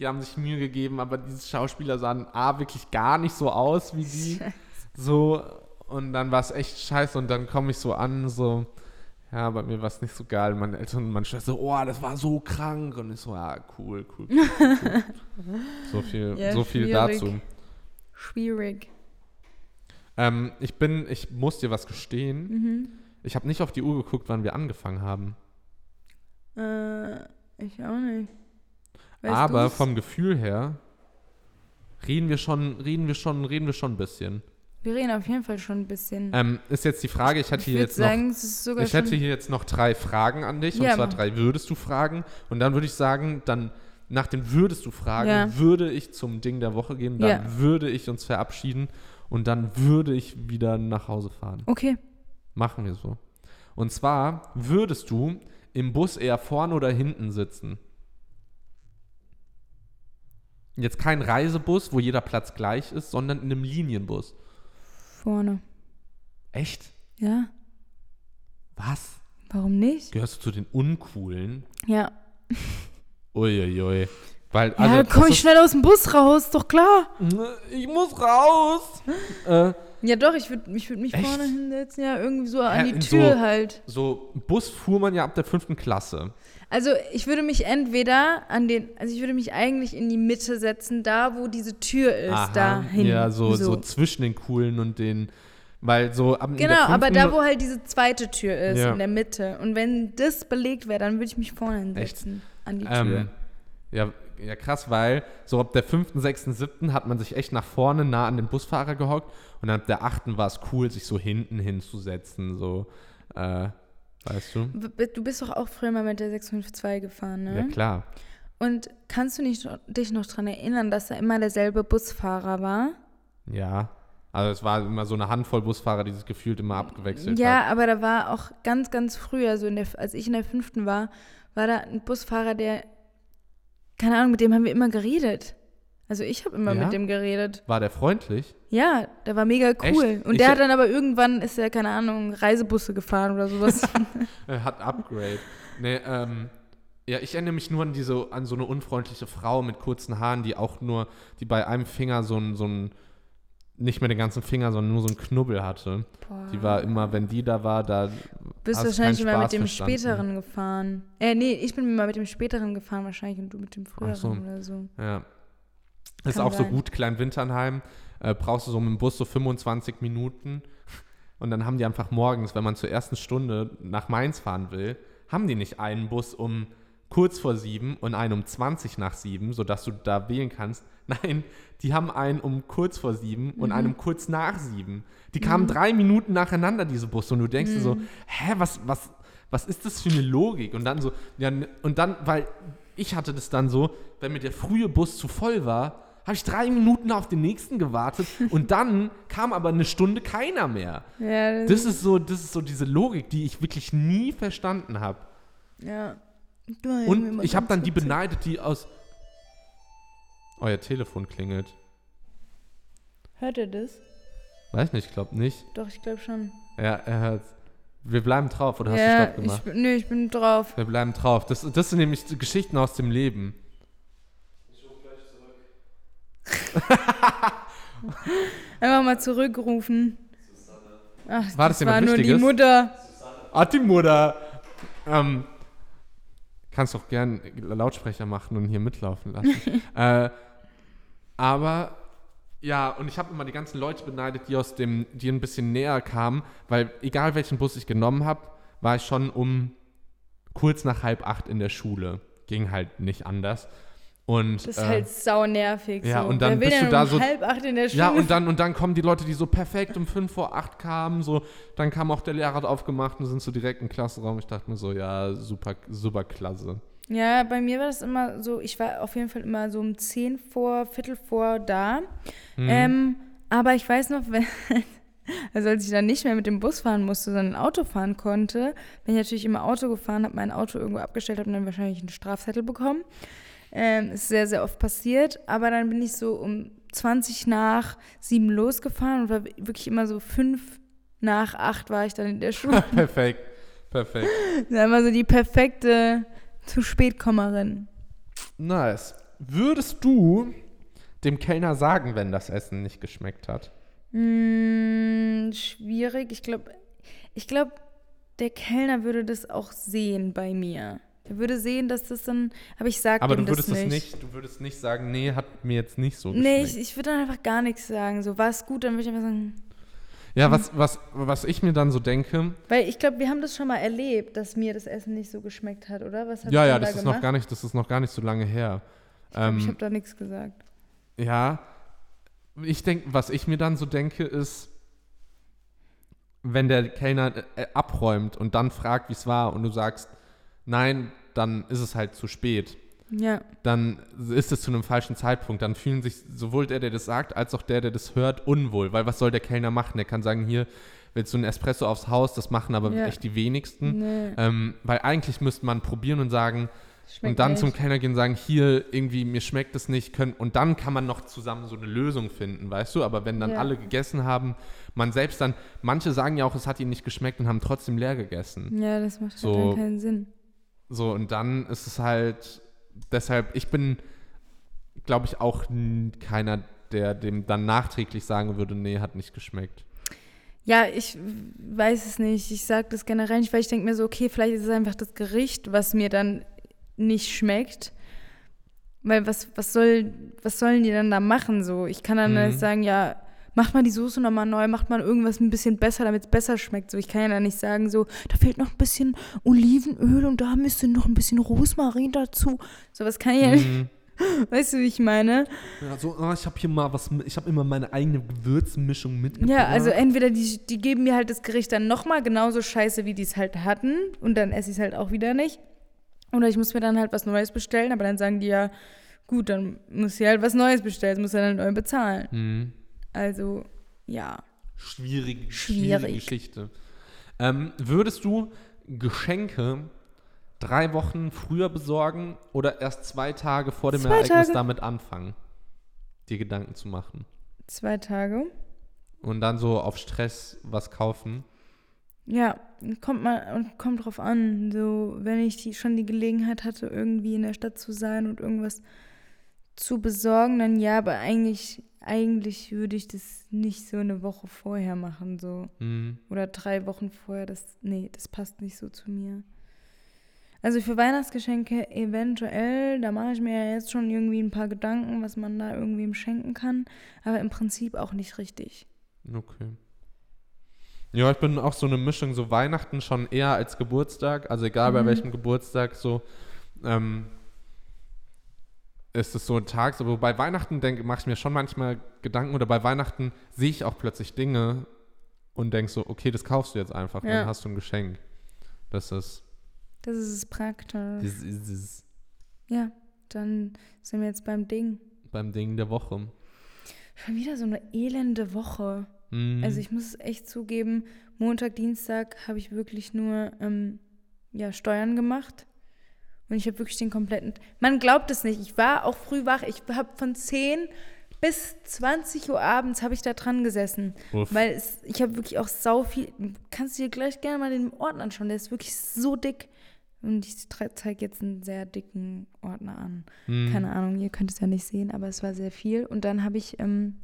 die haben sich Mühe gegeben, aber diese Schauspieler sahen A, wirklich gar nicht so aus wie die. Scheiße. So, und dann war es echt scheiße. Und dann komme ich so an, so, ja, bei mir war es nicht so geil. Meine Eltern und meine Schwester so, oh, das war so krank. Und ich so, ja, cool, cool. cool, cool. so viel, Ja, so viel schwierig. dazu. Schwierig. Ähm, ich bin, ich muss dir was gestehen. Mhm. Ich habe nicht auf die Uhr geguckt, wann wir angefangen haben. Äh, ich auch nicht. Weißt Aber du's? vom Gefühl her reden wir schon, reden wir schon, reden wir schon ein bisschen. Wir reden auf jeden Fall schon ein bisschen. Ähm, ist jetzt die Frage, ich hätte ich hier jetzt noch, sagen, es ist sogar ich hätte schon... hier jetzt noch drei Fragen an dich, Ja, und zwar mach. drei würdest du Fragen. Und dann würde ich sagen, dann nach den würdest du Fragen Ja. würde ich zum Ding der Woche gehen, dann Ja. würde ich uns verabschieden und dann würde ich wieder nach Hause fahren. Okay. Machen wir so. Und zwar würdest du im Bus eher vorne oder hinten sitzen? Jetzt kein Reisebus, wo jeder Platz gleich ist, sondern in einem Linienbus. Vorne. Echt? Ja? Was? Warum nicht? Gehörst du zu den Uncoolen? Ja. Uiuiui. Weil, Ja, also, dann komm ich schnell aus dem Bus raus, doch klar. ist- Ich muss raus. äh, Ja doch, ich würde ich würd mich Echt? vorne hinsetzen, ja, irgendwie so an Ja, die Tür so- halt. so, Bus fuhr man ja ab der fünften Klasse. Also ich würde mich entweder an den, also ich würde mich eigentlich in die Mitte setzen, da wo diese Tür ist, Aha. da hin. Ja, so, so. zwischen den Coolen und den, weil so ab Genau, aber da, wo halt diese zweite Tür ist, Ja. in der Mitte. Und wenn das belegt wäre, dann würde ich mich vorne hinsetzen. An die Tür. Ähm, ja, ja, krass, weil so ab der fünften, sechsten, siebten hat man sich echt nach vorne nah an den Busfahrer gehockt und ab der achten war es cool, sich so hinten hinzusetzen, so, äh, weißt du? Du bist doch auch früher mal mit der 652 gefahren, ne? Ja, klar. Und kannst du nicht, dich noch daran erinnern, dass da immer derselbe Busfahrer war? Ja. Also es war immer so eine Handvoll Busfahrer, die sich gefühlt immer abgewechselt Ja, hat. aber da war auch ganz, ganz früher, so in der, als ich in der fünften war, war da ein Busfahrer, der, keine Ahnung, mit dem haben wir immer geredet. Also ich habe immer Ja? mit dem geredet. War der freundlich? Ja, der war mega cool. Echt? Und Ich- der hat dann aber irgendwann, ist er, keine Ahnung, Reisebusse gefahren oder sowas. Er hat Upgrade. nee, ähm, ja, ich erinnere mich nur an diese, an so eine unfreundliche Frau mit kurzen Haaren, die auch nur, die bei einem Finger so ein, so ein, nicht mehr den ganzen Finger, sondern nur so einen Knubbel hatte. Boah. Die war immer, wenn die da war, da bist hast wahrscheinlich immer mit dem verstanden. späteren gefahren. Äh, nee, ich bin immer mit dem späteren gefahren wahrscheinlich und du mit dem früheren so. oder so. Ja. Ist Kann auch so sein. gut, Klein-Winternheim. Äh, brauchst du so mit dem Bus so 25 Minuten. Und dann haben die einfach morgens, wenn man zur ersten Stunde nach Mainz fahren will, haben die nicht einen Bus um kurz vor sieben und einen um 20 nach sieben, sodass du da wählen kannst. Nein, die haben einen um kurz vor sieben und einen um kurz nach sieben. Die kamen drei Minuten nacheinander, diese Busse. Und du denkst dir so, hä, was, was, was ist das für eine Logik? Und dann so, ja, und dann, weil ich hatte das dann so, wenn mir der frühe Bus zu voll war, habe ich drei Minuten auf den nächsten gewartet und dann kam aber eine Stunde keiner mehr. Ja, Das ist so, das ist so diese Logik, die ich wirklich nie verstanden habe. ja. Du, Und ich habe dann die beneidet, die aus. Euer Telefon klingelt. Hört ihr das? Weiß nicht, ich glaube nicht. Doch, ich glaube schon. Ja, er hört. Wir bleiben drauf, oder hast du ja, Stopp gemacht? ich, nö, ich bin drauf. Wir bleiben drauf. Das, das sind nämlich Geschichten aus dem Leben. Einfach mal zurückrufen. Ach, War das das war nur die Wichtiges? Mutter. Ah, die Mutter. Ähm, kannst doch gern Lautsprecher machen und hier mitlaufen lassen. äh, aber ja, und ich habe immer die ganzen Leute beneidet, die aus dem, die ein bisschen näher kamen, weil egal welchen Bus ich genommen habe, war ich schon um kurz nach halb acht in der Schule. Ging halt nicht anders. Und, Das ist äh, halt sau nervig. ja, so. und dann bist du da um so- halb acht in der Schule. Ja, und dann, und dann kommen die Leute, die so perfekt um 5 vor 8 kamen, so, dann kam auch der Lehrer hat aufgemacht und sind so direkt im Klassenraum. Ich dachte mir so, ja, super, super klasse. Ja, bei mir war das immer so, ich war auf jeden Fall immer so um 10 vor, Viertel vor da. Mhm. Ähm, aber ich weiß noch, wenn, also als ich dann nicht mehr mit dem Bus fahren musste, sondern Auto fahren konnte, bin ich natürlich immer Auto gefahren, habe mein Auto irgendwo abgestellt, habe dann wahrscheinlich einen Strafzettel bekommen. Ähm, ist sehr, sehr oft passiert. Aber dann bin ich so um 20 nach 7 losgefahren und war wirklich immer so 5 nach 8 war ich dann in der Schule. perfekt, perfekt. Das war immer so die perfekte zu spätkommerin. Nice. Würdest du dem Kellner sagen, wenn das Essen nicht geschmeckt hat? Hm, schwierig. Ich glaube, ich glaube, der Kellner würde das auch sehen bei mir. Er würde sehen, dass das dann, aber ich sage Aber du würdest das nicht. nicht, du würdest nicht sagen, nee, hat mir jetzt nicht so Nee, geschmeckt. ich, ich würde dann einfach gar nichts sagen. So, war es gut, dann würde ich einfach sagen, ja, was, was, was ich mir dann so denke, weil ich glaube, wir haben das schon mal erlebt, dass mir das Essen nicht so geschmeckt hat, oder? Was ja, ja, denn das da ist gemacht? noch gar nicht, das ist noch gar nicht so lange her. ich glaube, ich Ähm, habe da nichts gesagt. Ja, ich denke, was ich mir dann so denke, ist, wenn der Kellner äh, abräumt und dann fragt, wie es war und du sagst, nein, dann ist es halt zu spät. Ja, Dann ist es zu einem falschen Zeitpunkt. Dann fühlen sich sowohl der, der das sagt, als auch der, der das hört, unwohl. Weil was soll der Kellner machen? Der kann sagen, hier willst du einen Espresso aufs Haus, das machen aber Ja. echt die wenigsten. nee, Ähm, weil eigentlich müsste man probieren und sagen, schmeckt und dann nicht. zum Kellner gehen und sagen, hier, irgendwie, mir schmeckt es nicht, können, und dann kann man noch zusammen so eine Lösung finden, weißt du? Aber wenn dann Ja. alle gegessen haben, man selbst dann, manche sagen ja auch, es hat ihnen nicht geschmeckt und haben trotzdem leer gegessen. Ja, das macht So- halt keinen Sinn. So, und dann ist es halt, deshalb, ich bin, glaube ich, auch keiner, der dem dann nachträglich sagen würde, nee, hat nicht geschmeckt. Ja, ich weiß es nicht. Ich sage das generell nicht, weil ich denke mir so, okay, vielleicht ist es einfach das Gericht, was mir dann nicht schmeckt. Weil was, was, soll, was sollen die dann da machen? So, ich kann dann Mhm. halt sagen, ja, macht mal die Soße nochmal neu, macht mal irgendwas ein bisschen besser, damit es besser schmeckt. So, ich kann ja dann nicht sagen, so, da fehlt noch ein bisschen Olivenöl und da müsste noch ein bisschen Rosmarin dazu. So, was kann ich ja nicht. Mhm. Weißt du, wie ich meine? Ja, so, ah, ich habe hier mal was, ich habe immer meine eigene Gewürzmischung mitgebracht. Ja, also entweder die, die geben mir halt das Gericht dann nochmal genauso scheiße, wie die es halt hatten und dann esse ich es halt auch wieder nicht. Oder ich muss mir dann halt was Neues bestellen, aber dann sagen die ja, gut, dann muss ich halt was Neues bestellen, muss er dann neu bezahlen. Mhm. Also, ja. Schwierig, Schwierig. schwierige Geschichte. Ähm, würdest du Geschenke drei Wochen früher besorgen oder erst zwei Tage vor dem Zwei Ereignis Tage. damit anfangen, dir Gedanken zu machen? Zwei Tage. Und dann so auf Stress was kaufen? Ja, kommt mal und kommt drauf an. So, wenn ich die, schon die Gelegenheit hatte, irgendwie in der Stadt zu sein und irgendwas zu besorgen, dann ja, aber eigentlich, eigentlich würde ich das nicht so eine Woche vorher machen, so. Mhm. Oder drei Wochen vorher. Das, nee, das passt nicht so zu mir. Also für Weihnachtsgeschenke eventuell, da mache ich mir ja jetzt schon irgendwie ein paar Gedanken, was man da irgendwem schenken kann. Aber im Prinzip auch nicht richtig. Okay. Ja, ich bin auch so eine Mischung, so Weihnachten schon eher als Geburtstag, also egal bei Mhm. welchem Geburtstag, so ähm, ist es so ein Tag, so, bei Weihnachten denke, mache ich mir schon manchmal Gedanken oder bei Weihnachten sehe ich auch plötzlich Dinge und denke so, okay, das kaufst du jetzt einfach, Ja. dann hast du ein Geschenk. Das ist, Das ist es praktisch. das ist es Ja, dann sind wir jetzt beim Ding. beim Ding der Woche. Schon wieder so eine elende Woche. Mhm. Also ich muss es echt zugeben, Montag, Dienstag habe ich wirklich nur ähm, ja, Steuern gemacht. Und ich habe wirklich den kompletten. Man glaubt es nicht. Ich war auch früh wach. Ich habe von 10 bis 20 Uhr abends habe ich da dran gesessen. Uff. Weil es, ich habe wirklich auch sau viel. Kannst du dir gleich gerne mal den Ordner anschauen, der ist wirklich so dick. Und ich zeige jetzt einen sehr dicken Ordner an. Hm. Keine Ahnung, ihr könnt es ja nicht sehen, aber es war sehr viel. Und dann habe ich, ähm,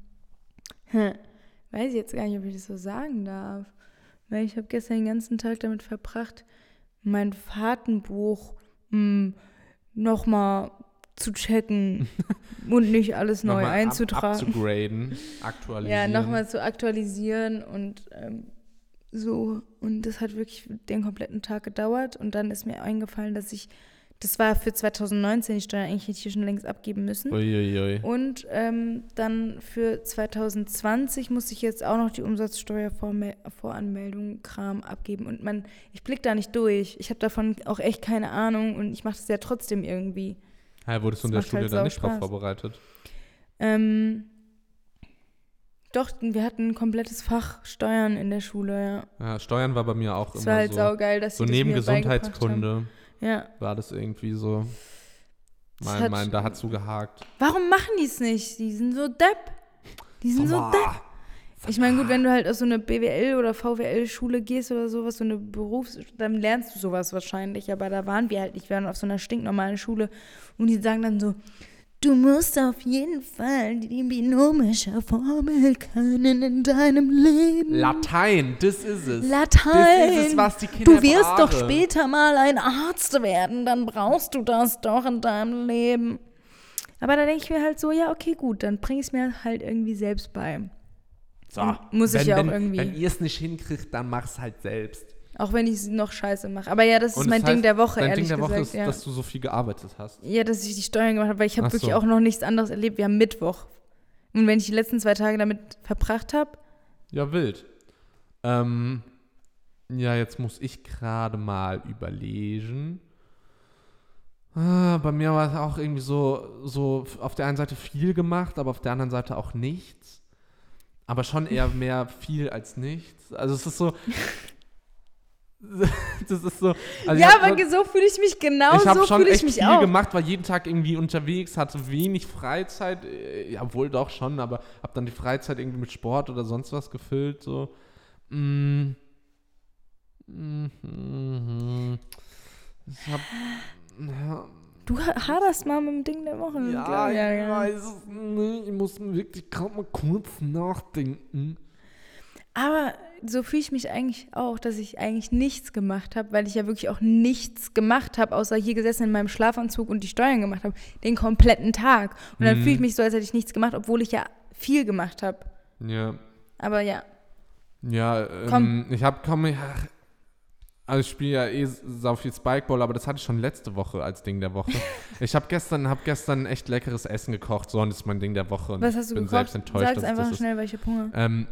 weiß ich jetzt gar nicht, ob ich das so sagen darf. Weil ich habe gestern den ganzen Tag damit verbracht, mein Fahrtenbuch nochmal zu checken und nicht alles neu Nochmal einzutragen. Abzugraden, Ja, aktualisieren. nochmal zu aktualisieren und ähm, so. Und das hat wirklich den kompletten Tag gedauert. Und dann ist mir eingefallen, dass ich, das war für 2019, die Steuer eigentlich hätte ich hier schon längst abgeben müssen. Uiuiui. Und ähm, dann für 2020 muss ich jetzt auch noch die Umsatzsteuervoranmeldung Kram abgeben. Und man, ich blick da nicht durch. Ich habe davon auch echt keine Ahnung und ich mache das ja trotzdem irgendwie. Ja, wurdest du in Das der macht halt Schule dann nicht drauf Spaß. vorbereitet? Ähm, doch, wir hatten ein komplettes Fach Steuern in der Schule, ja. Ja, Steuern war bei mir auch Es immer war halt so. saugeil, dass So neben das. Gesundheitskunde Ja. war das irgendwie so. Mein, hat- mein, da hat zugehakt. Warum machen die es nicht? Die sind so depp. Die sind so Boah. depp. Ich meine, gut, wenn du halt aus so eine BWL- oder VWL-Schule gehst oder sowas, so eine Berufs-, dann lernst du sowas wahrscheinlich. Aber da waren wir halt nicht. Wir waren auf so einer stinknormalen Schule. Und die sagen dann so, du musst auf jeden Fall die binomische Formel können in deinem Leben. Latein, das ist es. Latein. Das ist es, was die Kinder Du wirst doch brauchen. später mal ein Arzt werden, dann brauchst du das doch in deinem Leben. Aber da denke ich mir halt so, ja, okay, gut, dann bringe ich es mir halt irgendwie selbst bei. So, Muss ich wenn, ja auch wenn, irgendwie. Wenn ihr es nicht hinkriegt, dann mach's halt selbst. Auch wenn ich es noch scheiße mache. Aber ja, das ist Und mein das Ding heißt, der Woche, Dein ehrlich Ding der Woche gesagt. ist, ja. dass du so viel gearbeitet hast. ja, dass ich die Steuern gemacht habe, weil ich habe Ach wirklich so. auch noch nichts anderes erlebt. Wir haben Mittwoch. Und wenn ich die letzten zwei Tage damit verbracht habe, Ja, wild. Ähm, ja, jetzt muss ich gerade mal überlegen. Ah, bei mir war es auch irgendwie so, so auf der einen Seite viel gemacht, aber auf der anderen Seite auch nichts. Aber schon eher mehr viel als nichts. Also es ist so. das ist so. Also ja, aber so fühle ich mich genau, ich habe so schon echt viel auch. gemacht, war jeden Tag irgendwie unterwegs, hatte wenig Freizeit, äh, ja wohl doch schon, aber habe dann die Freizeit irgendwie mit Sport oder sonst was gefüllt, so. Mm. Mhm. Ich hab, ja, Du ha- haderst mal mit dem Ding der Woche. ja, ich, ich weiß es nicht, ich muss wirklich gerade mal kurz nachdenken. Aber so fühle ich mich eigentlich auch, dass ich eigentlich nichts gemacht habe, weil ich ja wirklich auch nichts gemacht habe, außer hier gesessen in meinem Schlafanzug und die Steuern gemacht habe, den kompletten Tag. Und dann Mhm. fühle ich mich so, als hätte ich nichts gemacht, obwohl ich ja viel gemacht habe. Ja. Aber ja, Ja, ähm, Komm. ich habe komm, ja, also ich spiele ja eh sau viel Spikeball, aber das hatte ich schon letzte Woche als Ding der Woche. ich habe gestern, hab gestern echt leckeres Essen gekocht, so und das ist mein Ding der Woche. Und was ich hast du bin gekocht? selbst enttäuscht, Sag's einfach schnell, ich hab Hunger. Ähm,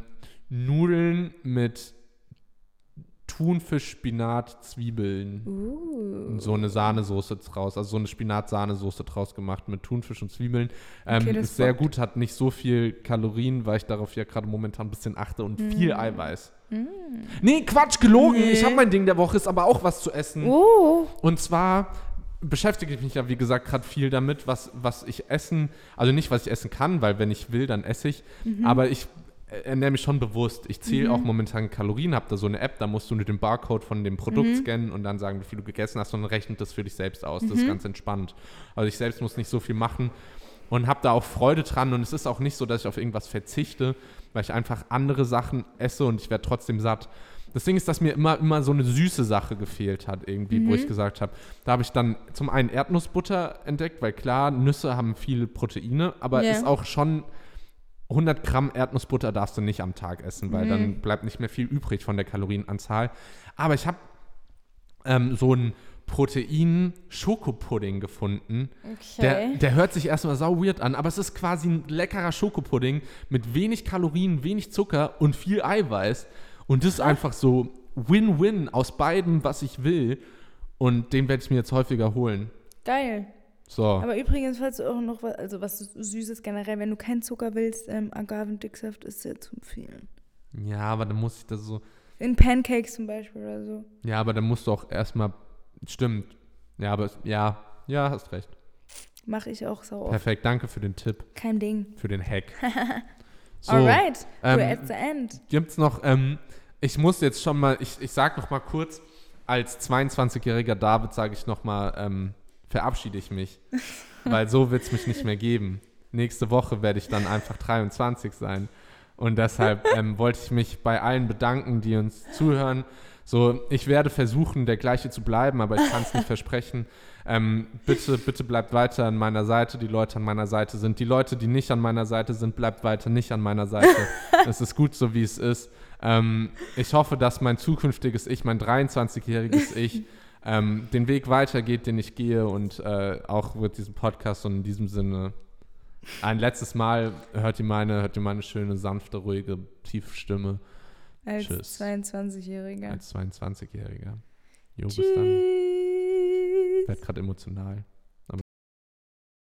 Nudeln mit Thunfisch, Spinat, Zwiebeln. Uh. Und so eine Sahnesoße draus, also so eine Spinat-Sahnesoße draus gemacht mit Thunfisch und Zwiebeln. Ähm, Okay, ist sehr gut, hat nicht so viel Kalorien, weil ich darauf ja gerade momentan ein bisschen achte und viel Eiweiß. Nee, Quatsch, gelogen. Mm. Nee. Ich habe mein Ding der Woche, ist aber auch was zu essen. Oh. Und zwar beschäftige ich mich ja, wie gesagt, gerade viel damit, was, was ich essen, also nicht, was ich essen kann, weil wenn ich will, dann esse ich, Mhm. aber ich ernähre mich schon bewusst. Ich zähle auch momentan Kalorien, habe da so eine App, da musst du nur den Barcode von dem Produkt Mhm. scannen und dann sagen, wie viel du gegessen hast und dann rechnet das für dich selbst aus. Das ist ganz entspannt. Also ich selbst muss nicht so viel machen und habe da auch Freude dran und es ist auch nicht so, dass ich auf irgendwas verzichte, weil ich einfach andere Sachen esse und ich werde trotzdem satt. Das Ding ist, dass mir immer, immer so eine süße Sache gefehlt hat, irgendwie, wo ich gesagt habe. Da habe ich dann zum einen Erdnussbutter entdeckt, weil klar, Nüsse haben viel Proteine, aber Ja. ist auch schon 100 Gramm Erdnussbutter darfst du nicht am Tag essen, weil dann bleibt nicht mehr viel übrig von der Kalorienanzahl. Aber ich habe ähm, so einen Protein-Schokopudding gefunden. Der, Okay. der hört sich erstmal sau weird an, aber es ist quasi ein leckerer Schokopudding mit wenig Kalorien, wenig Zucker und viel Eiweiß. Und das ist einfach so Win-Win aus beidem, was ich will. Und den werde ich mir jetzt häufiger holen. Geil. So. Aber übrigens, falls du auch noch was, also was Süßes generell, wenn du keinen Zucker willst, ähm, Agavendicksaft ist sehr zu empfehlen. ja, aber dann muss ich das so. In Pancakes zum Beispiel oder so. Ja, aber dann musst du auch erstmal. Stimmt. Ja, aber ja, ja, hast recht. Mache ich auch so oft. Perfekt, danke für den Tipp, Kein Ding. für den Hack. So, Alright, ähm, we're at the end. Gibt's noch, ähm, ich muss jetzt schon mal, ich, ich sag noch mal kurz, als 22-jähriger David sage ich noch mal, ähm, verabschiede ich mich, weil so wird's mich nicht mehr geben. Nächste Woche werde ich dann einfach 23 sein. Und deshalb ähm, wollte ich mich bei allen bedanken, die uns zuhören. So, ich werde versuchen, der gleiche zu bleiben, aber ich kann es nicht versprechen. Ähm, bitte, bitte bleibt weiter an meiner Seite. Die Leute an meiner Seite sind. Die Leute, die nicht an meiner Seite sind, bleibt weiter nicht an meiner Seite. Es ist gut so, wie es ist. Ähm, ich hoffe, dass mein zukünftiges Ich, mein 23-jähriges Ich, ähm, den Weg weitergeht, den ich gehe und äh, auch mit diesem Podcast und in diesem Sinne ein letztes Mal hört ihr meine, hört ihr meine schöne, sanfte, ruhige, tiefe Stimme Als Tschüss. 22-Jähriger. als 22-Jähriger. Jo, bis dann. Tschüss. werd gerade emotional.